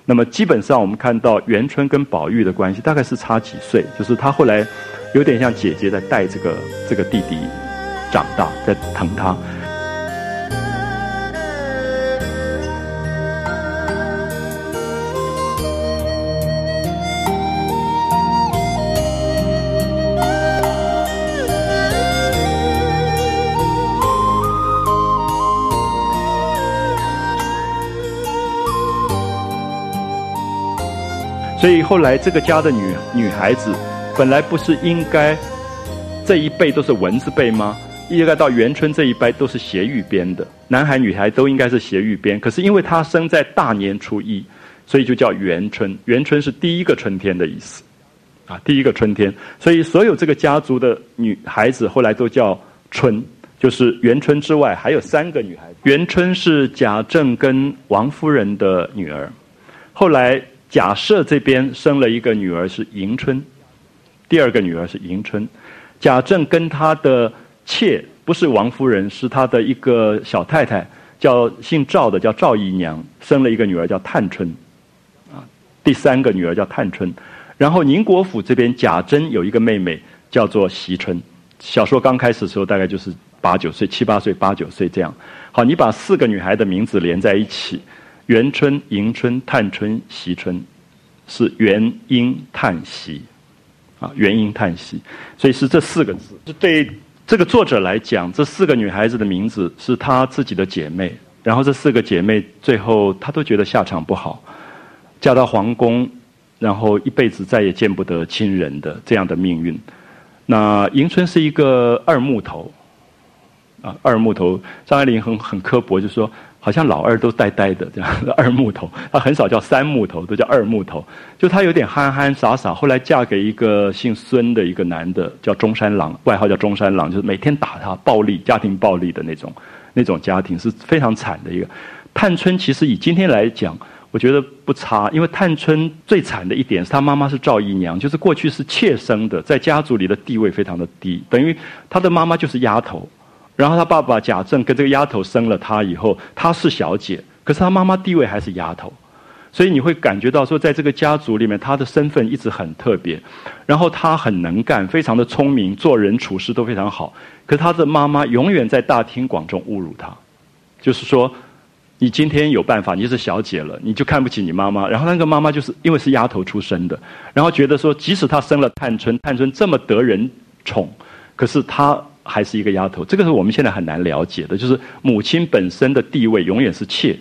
A: 那么基本上我们看到元春跟宝玉的关系大概是差几岁，就是他后来有点像姐姐在带这个这个弟弟长大，在疼他。所以后来这个家的女女孩子，本来不是应该这一辈都是文字辈吗？应该到元春这一辈都是斜玉编的，男孩女孩都应该是斜玉编。可是因为她生在大年初一，所以就叫元春。元春是第一个春天的意思，啊，第一个春天。所以所有这个家族的女孩子后来都叫春，就是元春之外还有三个女孩子。元春是贾政跟王夫人的女儿，后来。贾赦这边生了一个女儿是迎春，第二个女儿是迎春。贾政跟他的妾不是王夫人，是他的一个小太太，叫姓赵的，叫赵姨娘，生了一个女儿叫探春，啊，第三个女儿叫探春。然后宁国府这边贾珍有一个妹妹叫做惜春。小说刚开始的时候大概就是八九岁、七八岁、八九岁这样。好，你把四个女孩的名字连在一起。元春、迎春、探春、惜春，是元婴叹息，啊，元婴叹息，所以是这四个字。对这个作者来讲，这四个女孩子的名字是她自己的姐妹。然后这四个姐妹最后她都觉得下场不好，嫁到皇宫，然后一辈子再也见不得亲人的这样的命运。那迎春是一个二木头，啊，二木头。张爱玲很很刻薄，就说。好像老二都呆呆的这样，二木头，他很少叫三木头，都叫二木头。就他有点憨憨傻傻。后来嫁给一个姓孙的一个男的，叫中山狼，外号叫中山狼，就是每天打他，暴力，家庭暴力的那种，那种家庭是非常惨的一个。探春其实以今天来讲，我觉得不差，因为探春最惨的一点是她妈妈是赵姨娘，就是过去是妾生的，在家族里的地位非常的低，等于她的妈妈就是丫头。然后他爸爸贾政跟这个丫头生了他以后，她是小姐，可是她妈妈地位还是丫头，所以你会感觉到说，在这个家族里面，她的身份一直很特别。然后她很能干，非常的聪明，做人处事都非常好。可是她的妈妈永远在大庭广众侮辱她，就是说，你今天有办法，你是小姐了，你就看不起你妈妈。然后那个妈妈就是因为是丫头出身的，然后觉得说，即使她生了探春，探春这么得人宠，可是她。还是一个丫头，这个是我们现在很难了解的。就是母亲本身的地位永远是妾，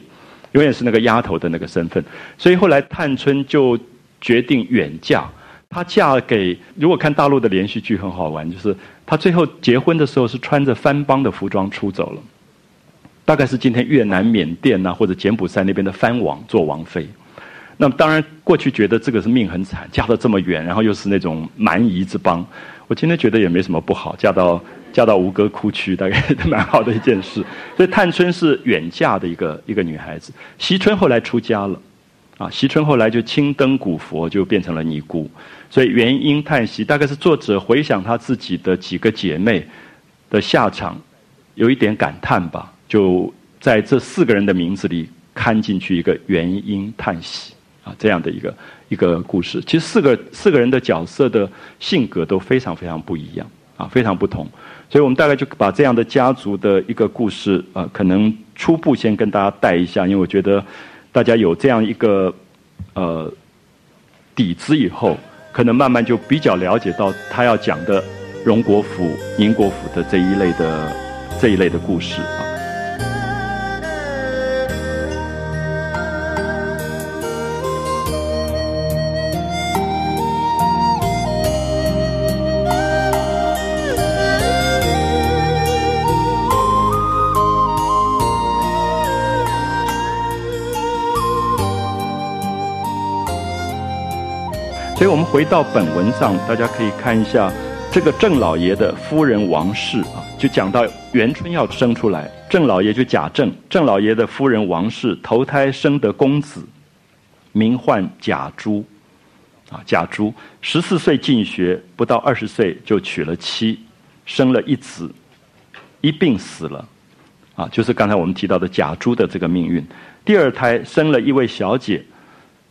A: 永远是那个丫头的那个身份。所以后来探春就决定远嫁。她嫁给如果看大陆的连续剧很好玩，就是她最后结婚的时候是穿着番邦的服装出走了，大概是今天越南、缅甸呐或者柬埔寨那边的藩王做王妃。那么当然过去觉得这个是命很惨，嫁到这么远，然后又是那种蛮夷之邦。我今天觉得也没什么不好，嫁到嫁到吴哥窟区，大概蛮好的一件事。所以探春是远嫁的一个一个女孩子，惜春后来出家了，啊，惜春后来就青灯古佛，就变成了尼姑。所以元婴叹息，大概是作者回想他自己的几个姐妹的下场，有一点感叹吧。就在这四个人的名字里看进去一个元婴叹息啊，这样的一个一个故事。其实四个四个人的角色的性格都非常非常不一样啊，非常不同。所以我们大概就把这样的家族的一个故事啊，可能初步先跟大家带一下，因为我觉得大家有这样一个呃底子以后。可能慢慢就比较了解到他要讲的荣国府、宁国府的这一类的这一类的故事啊。回到本文上，大家可以看一下这个郑老爷的夫人王氏啊，就讲到元春要生出来，郑老爷就贾政，郑老爷的夫人王氏投胎生得公子，名唤贾珠，啊贾珠十四岁进学，不到二十岁就娶了妻，生了一子，一病死了，啊就是刚才我们提到的贾珠的这个命运。第二胎生了一位小姐，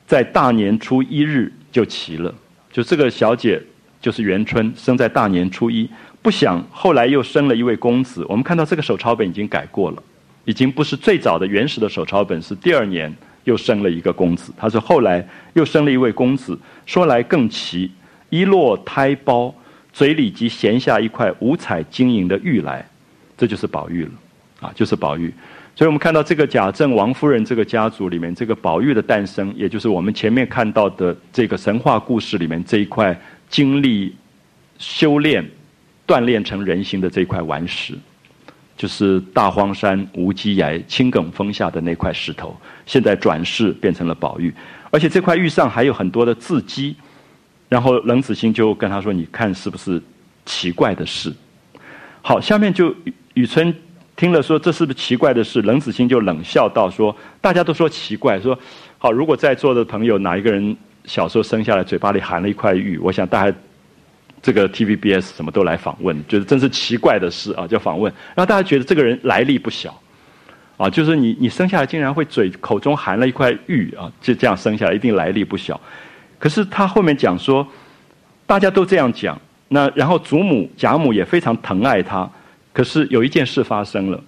A: 在大年初一日。就齐了，就这个小姐就是元春，生在大年初一。不想后来又生了一位公子。我们看到这个手抄本已经改过了，已经不是最早的原始的手抄本，是第二年又生了一个公子。他说后来又生了一位公子，说来更奇，一落胎胞，嘴里即衔下一块五彩晶莹的玉来，这就是宝玉了，啊，就是宝玉。所以我们看到这个贾政王夫人这个家族里面，这个宝玉的诞生，也就是我们前面看到的这个神话故事里面这一块经历修炼、锻炼成人形的这块顽石，就是大荒山无稽崖青埂峰下的那块石头，现在转世变成了宝玉，而且这块玉上还有很多的字迹。然后冷子兴就跟他说：“你看是不是奇怪的事？”好，下面就雨雨村。听了说这是不是奇怪的事？冷子兴就冷笑道：“说大家都说奇怪，说好，如果在座的朋友哪一个人小时候生下来嘴巴里含了一块玉，我想大家这个 TVBS 什么都来访问，觉得真是奇怪的事啊，就访问。然后大家觉得这个人来历不小，啊，就是你你生下来竟然会嘴口中含了一块玉啊，就这样生下来一定来历不小。可是他后面讲说，大家都这样讲，那然后祖母贾母也非常疼爱他。”可是有一件事发生了。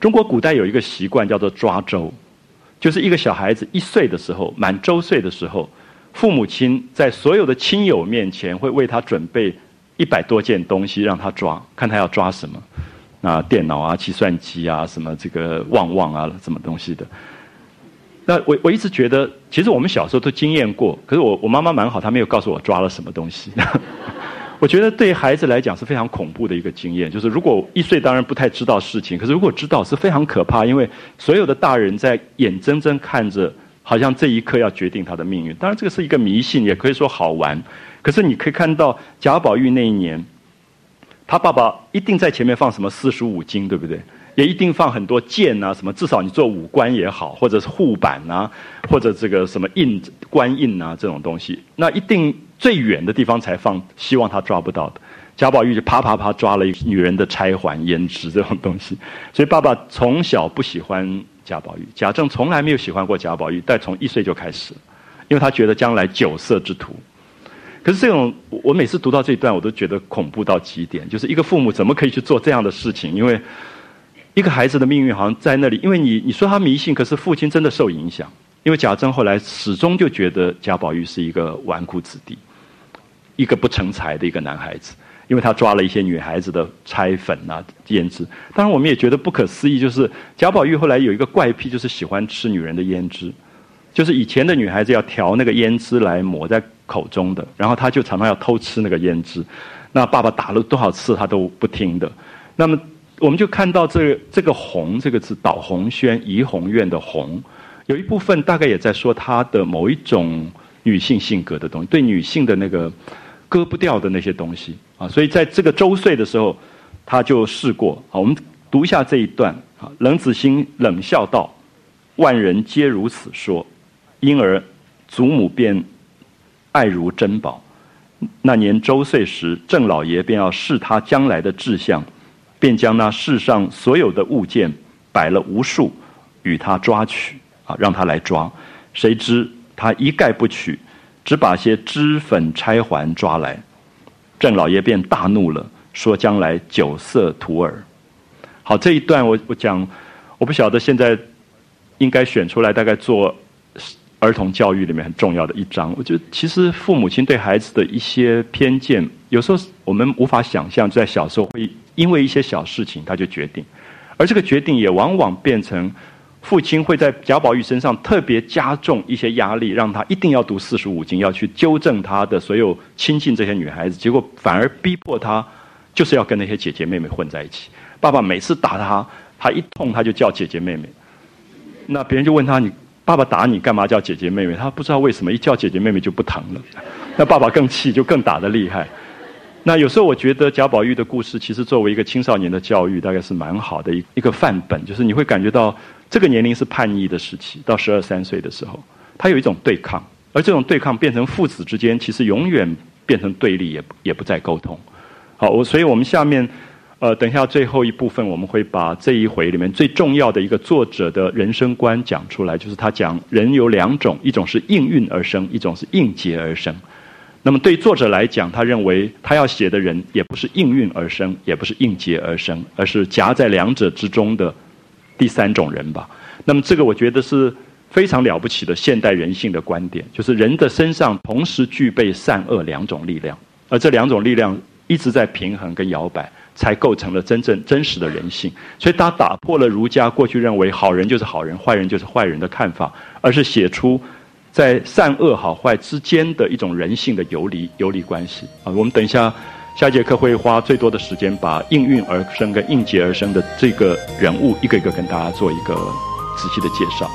A: 中国古代有一个习惯叫做抓周，就是一个小孩子一岁的时候，满周岁的时候，父母亲在所有的亲友面前会为他准备一百多件东西让他抓，看他要抓什么，啊，电脑啊、计算机啊、什么这个旺旺啊，什么东西的。那我我一直觉得，其实我们小时候都经验过，可是我我妈妈蛮好，她没有告诉我抓了什么东西。我觉得对孩子来讲是非常恐怖的一个经验，就是如果一岁当然不太知道事情，可是如果知道是非常可怕，因为所有的大人在眼睁睁看着，好像这一刻要决定他的命运。当然这个是一个迷信，也可以说好玩。可是你可以看到贾宝玉那一年，他爸爸一定在前面放什么四书五经，对不对？也一定放很多剑啊，什么至少你做武官也好，或者是护板啊，或者这个什么印官印啊这种东西，那一定。最远的地方才放，希望他抓不到的。贾宝玉就啪啪啪抓了一个女人的钗环、胭脂这种东西。所以爸爸从小不喜欢贾宝玉，贾政从来没有喜欢过贾宝玉，但从一岁就开始，因为他觉得将来酒色之徒。可是这种，我每次读到这一段，我都觉得恐怖到极点。就是一个父母怎么可以去做这样的事情？因为一个孩子的命运好像在那里。因为你你说他迷信，可是父亲真的受影响。因为贾政后来始终就觉得贾宝玉是一个纨绔子弟。一个不成才的一个男孩子，因为他抓了一些女孩子的拆粉啊胭脂。当然，我们也觉得不可思议，就是贾宝玉后来有一个怪癖，就是喜欢吃女人的胭脂。就是以前的女孩子要调那个胭脂来抹在口中的，然后他就常常要偷吃那个胭脂。那爸爸打了多少次他都不听的。那么我们就看到这个这个“红”这个字，导红轩怡红院的“红”，有一部分大概也在说她的某一种女性性格的东西，对女性的那个。割不掉的那些东西啊，所以在这个周岁的时候，他就试过啊。我们读一下这一段啊。冷子兴冷笑道：“万人皆如此说，因而祖母便爱如珍宝。那年周岁时，郑老爷便要试他将来的志向，便将那世上所有的物件摆了无数，与他抓取啊，让他来抓。谁知他一概不取。”只把些脂粉钗环抓来，郑老爷便大怒了，说：“将来酒色徒儿。”好，这一段我我讲，我不晓得现在应该选出来，大概做儿童教育里面很重要的一章。我觉得其实父母亲对孩子的一些偏见，有时候我们无法想象，在小时候会因为一些小事情他就决定，而这个决定也往往变成。父亲会在贾宝玉身上特别加重一些压力，让他一定要读四书五经，要去纠正他的所有亲近这些女孩子，结果反而逼迫他就是要跟那些姐姐妹妹混在一起。爸爸每次打他，他一痛他就叫姐姐妹妹。那别人就问他：“你爸爸打你干嘛叫姐姐妹妹？”他不知道为什么一叫姐姐妹妹就不疼了。那爸爸更气，就更打得厉害。那有时候我觉得贾宝玉的故事其实作为一个青少年的教育，大概是蛮好的一一个范本，就是你会感觉到。这个年龄是叛逆的时期，到十二三岁的时候，他有一种对抗，而这种对抗变成父子之间，其实永远变成对立，也也不再沟通。好，我所以我们下面，呃，等一下最后一部分，我们会把这一回里面最重要的一个作者的人生观讲出来，就是他讲人有两种，一种是应运而生，一种是应劫而生。那么对作者来讲，他认为他要写的人也不是应运而生，也不是应劫而生，而是夹在两者之中的。第三种人吧，那么这个我觉得是非常了不起的现代人性的观点，就是人的身上同时具备善恶两种力量，而这两种力量一直在平衡跟摇摆，才构成了真正真实的人性。所以他打破了儒家过去认为好人就是好人，坏人就是坏人的看法，而是写出在善恶好坏之间的一种人性的游离游离关系啊。我们等一下。下节课会花最多的时间，把应运而生跟应劫而生的这个人物一个一个跟大家做一个仔细的介绍。